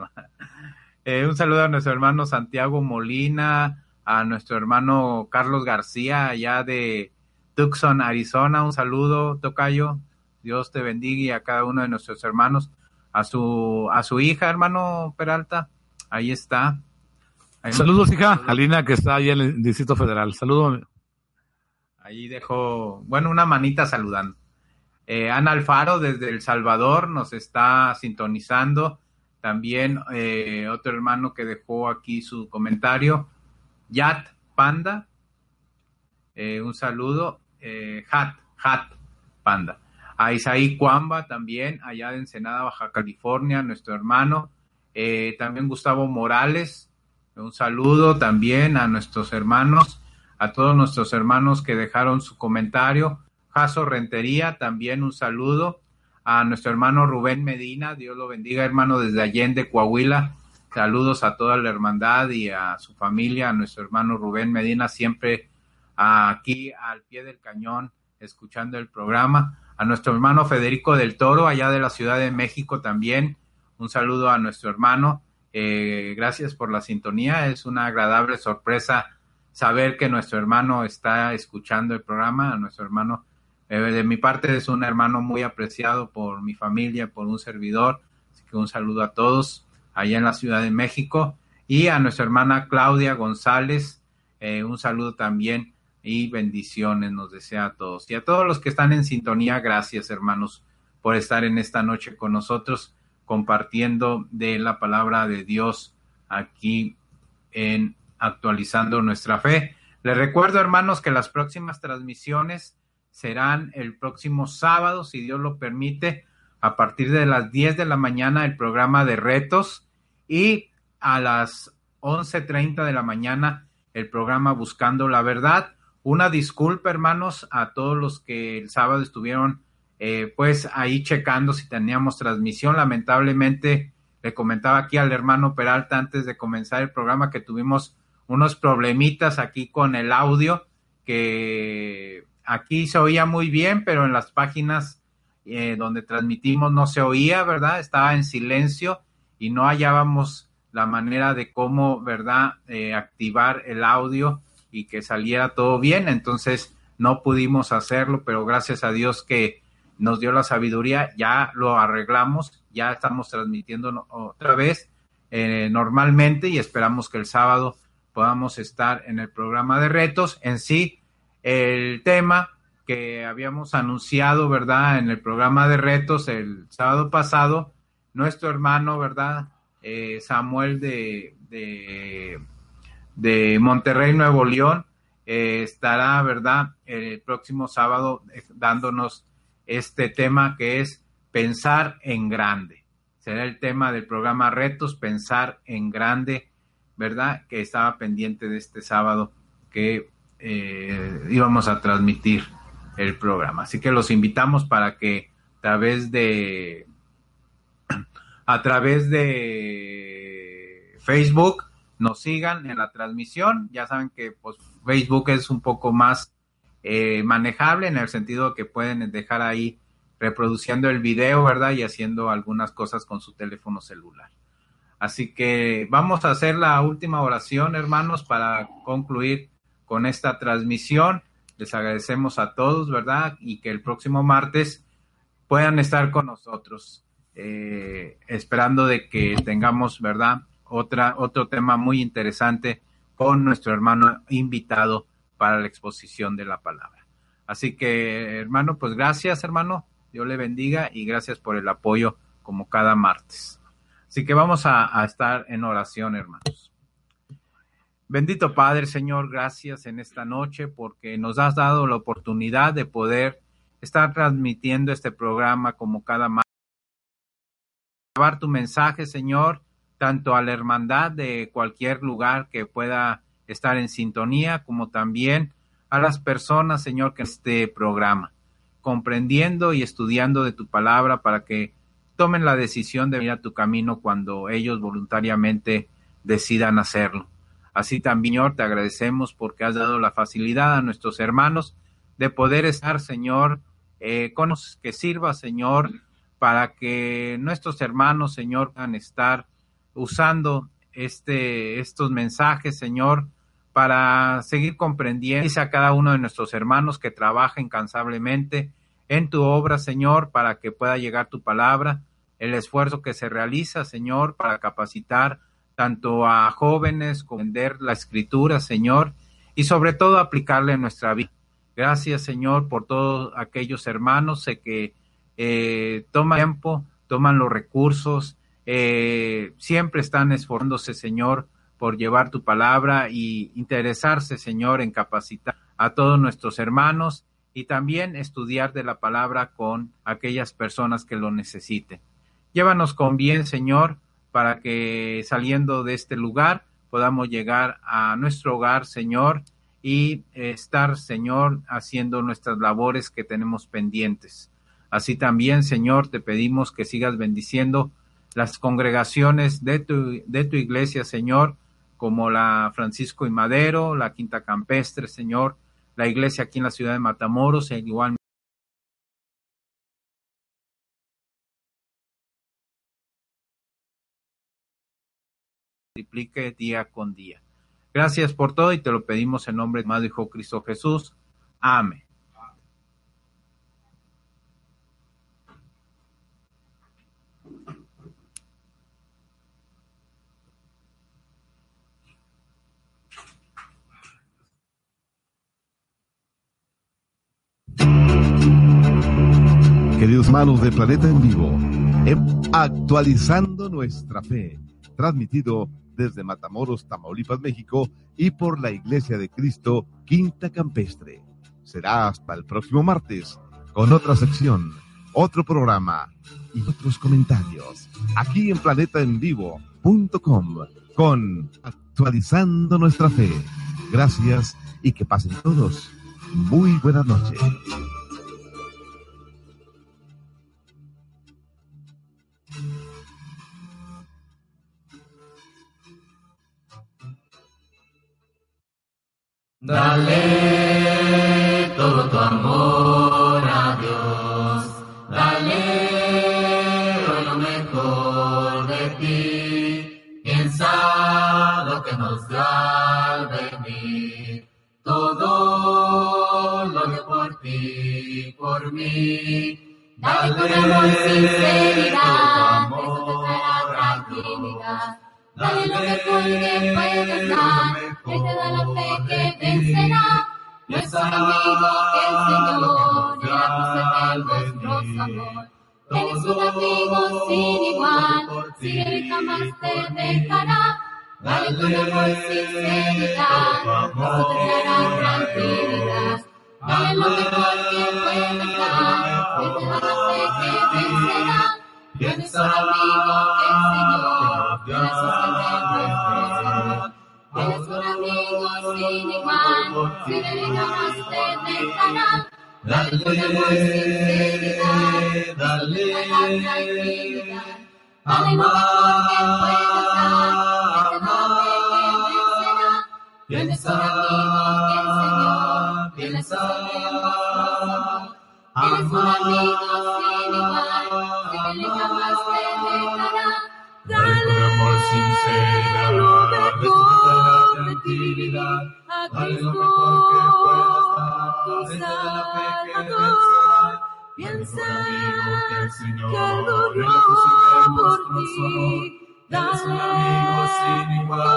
eh, un saludo a nuestro hermano Santiago Molina, a nuestro hermano Carlos García, allá de Tucson, Arizona. Un saludo, Tocayo. Dios te bendiga y a cada uno de nuestros hermanos. A su, a su hija, hermano Peralta. Ahí está. Ahí Saludos, hija. Alina, que está ahí en el Distrito Federal. Saludos. Ahí dejo, bueno, una manita saludando. Eh, Ana Alfaro desde El Salvador nos está sintonizando. También eh, otro hermano que dejó aquí su comentario, Yat Panda. Eh, un saludo. Hat, Hat Panda. A Isaí Cuamba también, allá de Ensenada, Baja California, nuestro hermano. también Gustavo Morales. Un saludo también a nuestros hermanos, a todos nuestros hermanos que dejaron su comentario. Jaso Rentería, también un saludo a nuestro hermano Rubén Medina, Dios lo bendiga, hermano, desde Allende, Coahuila. Saludos a toda la hermandad y a su familia, a nuestro hermano Rubén Medina, siempre aquí al pie del cañón, escuchando el programa. A nuestro hermano Federico del Toro, allá de la Ciudad de México también. Un saludo a nuestro hermano. Eh, gracias por la sintonía. Es una agradable sorpresa saber que nuestro hermano está escuchando el programa, a nuestro hermano eh, de mi parte es un hermano muy apreciado por mi familia, por un servidor. Así que un saludo a todos allá en la Ciudad de México. Y a nuestra hermana Claudia González, eh, un saludo también y bendiciones nos desea a todos. Y a todos los que están en sintonía, gracias hermanos por estar en esta noche con nosotros compartiendo de la palabra de Dios aquí en actualizando nuestra fe. Les recuerdo hermanos que las próximas transmisiones serán el próximo sábado, si Dios lo permite, a partir de las 10 de la mañana el programa de retos y a las 11.30 de la mañana el programa Buscando la Verdad. Una disculpa, hermanos, a todos los que el sábado estuvieron eh, pues ahí checando si teníamos transmisión. Lamentablemente, le comentaba aquí al hermano Peralta antes de comenzar el programa que tuvimos unos problemitas aquí con el audio que aquí se oía muy bien, pero en las páginas eh, donde transmitimos no se oía, ¿verdad? Estaba en silencio y no hallábamos la manera de cómo, ¿verdad?, eh, activar el audio y que saliera todo bien. Entonces no pudimos hacerlo, pero gracias a Dios que nos dio la sabiduría, ya lo arreglamos, ya estamos transmitiendo otra vez eh, normalmente y esperamos que el sábado podamos estar en el programa de retos. En sí, el tema que habíamos anunciado, ¿verdad? En el programa de retos el sábado pasado, nuestro hermano, ¿verdad? Eh, Samuel de, de, Monterrey, Nuevo León, eh, estará, ¿verdad? El próximo sábado eh, dándonos este tema que es pensar en grande. Será el tema del programa Retos, pensar en grande, ¿verdad? Que estaba pendiente de este sábado que eh, íbamos a transmitir el programa. Así que los invitamos para que a través de a través de Facebook nos sigan en la transmisión. Ya saben que pues, Facebook es un poco más eh, manejable en el sentido que pueden dejar ahí reproduciendo el video, ¿verdad? Y haciendo algunas cosas con su teléfono celular. Así que vamos a hacer la última oración, hermanos, para concluir con esta transmisión. Les agradecemos a todos, ¿verdad? Y que el próximo martes puedan estar con nosotros, eh, esperando de que tengamos, ¿verdad? Otra, otro tema muy interesante con nuestro hermano invitado para la exposición de la palabra. Así que, hermano, pues gracias, hermano. Dios le bendiga y gracias por el apoyo como cada martes. Así que vamos a estar en oración, hermanos. Bendito Padre, Señor, gracias en esta noche porque nos has dado la oportunidad de poder estar transmitiendo este programa como cada martes. Llevar tu mensaje, Señor, tanto a la hermandad de cualquier lugar que pueda estar en sintonía, como también a las personas, Señor, que este programa, comprendiendo y estudiando de tu palabra para que tomen la decisión de ir a tu camino cuando ellos voluntariamente decidan hacerlo. Así también, Señor, te agradecemos porque has dado la facilidad a nuestros hermanos de poder estar, Señor, eh, con los que sirva, Señor, para que nuestros hermanos, Señor, puedan estar usando este, estos mensajes, Señor, para seguir comprendiendo. A cada uno de nuestros hermanos que trabaja incansablemente en tu obra, Señor, para que pueda llegar tu palabra, el esfuerzo que se realiza, Señor, para capacitar tanto a jóvenes como entender la escritura, Señor, y sobre todo aplicarle en nuestra vida. Gracias, Señor, por todos aquellos hermanos sé que eh, toman tiempo, toman los recursos, eh, siempre están esforzándose, Señor, por llevar tu palabra y interesarse, Señor, en capacitar a todos nuestros hermanos y también estudiar de la palabra con aquellas personas que lo necesiten. Llévanos con bien, Señor, para que saliendo de este lugar podamos llegar a nuestro hogar, Señor, y estar, Señor, haciendo nuestras labores que tenemos pendientes. Así también, Señor, te pedimos que sigas bendiciendo las congregaciones de tu, de tu iglesia, Señor, como la Francisco y Madero, la Quinta Campestre, Señor, la iglesia aquí en la ciudad de Matamoros, e igual día con día. Gracias por todo y te lo pedimos en nombre de amado Hijo Cristo Jesús. Amén. Queridos hermanos de Planeta en Vivo, em, actualizando nuestra fe, transmitido desde Matamoros, Tamaulipas, México, y por la Iglesia de Cristo, Quinta Campestre. Será hasta el próximo martes, con otra sección, otro programa y otros comentarios, aquí en planetaenvivo.com, con Actualizando nuestra fe. Gracias y que pasen todos. Muy buenas noches. Dale todo tu amor a Dios. Dale hoy lo mejor de ti. Piensa lo que nos da al venir. Todo lo que por ti, por mí. Dale con amor, sinceridad. Eso te traerá tranquilidad. Dale lo mejor que puedes dar. Él te da la fe que vencerá. Nuestro amigo que el Señor irá por nuestro amor. Eres un amigo sin igual, si Él jamás te dejará. Dale tu amor sinceridad, eso te dará tranquilidad. Dale lo mejor que puedes dar, Él te da la fe que vencerá. Que el Señor nuestro amor. Eres un amigo sin igual. Dale. Dale Él jamás te dejará. Dale amor sincero, lo mejor de ti, a Cristo, que tu Salvador. Piensa el Señor murió por ti. Dale todo amor.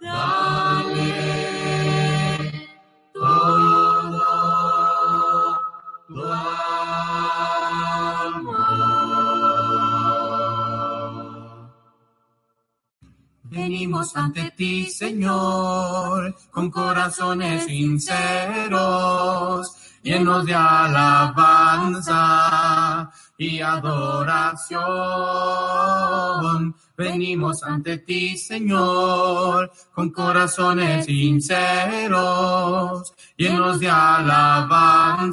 Dale Venimos ante ti, Señor, con corazones sinceros, llenos de alabanza y adoración. Venimos ante ti, Señor, con corazones sinceros, llenos de alabanza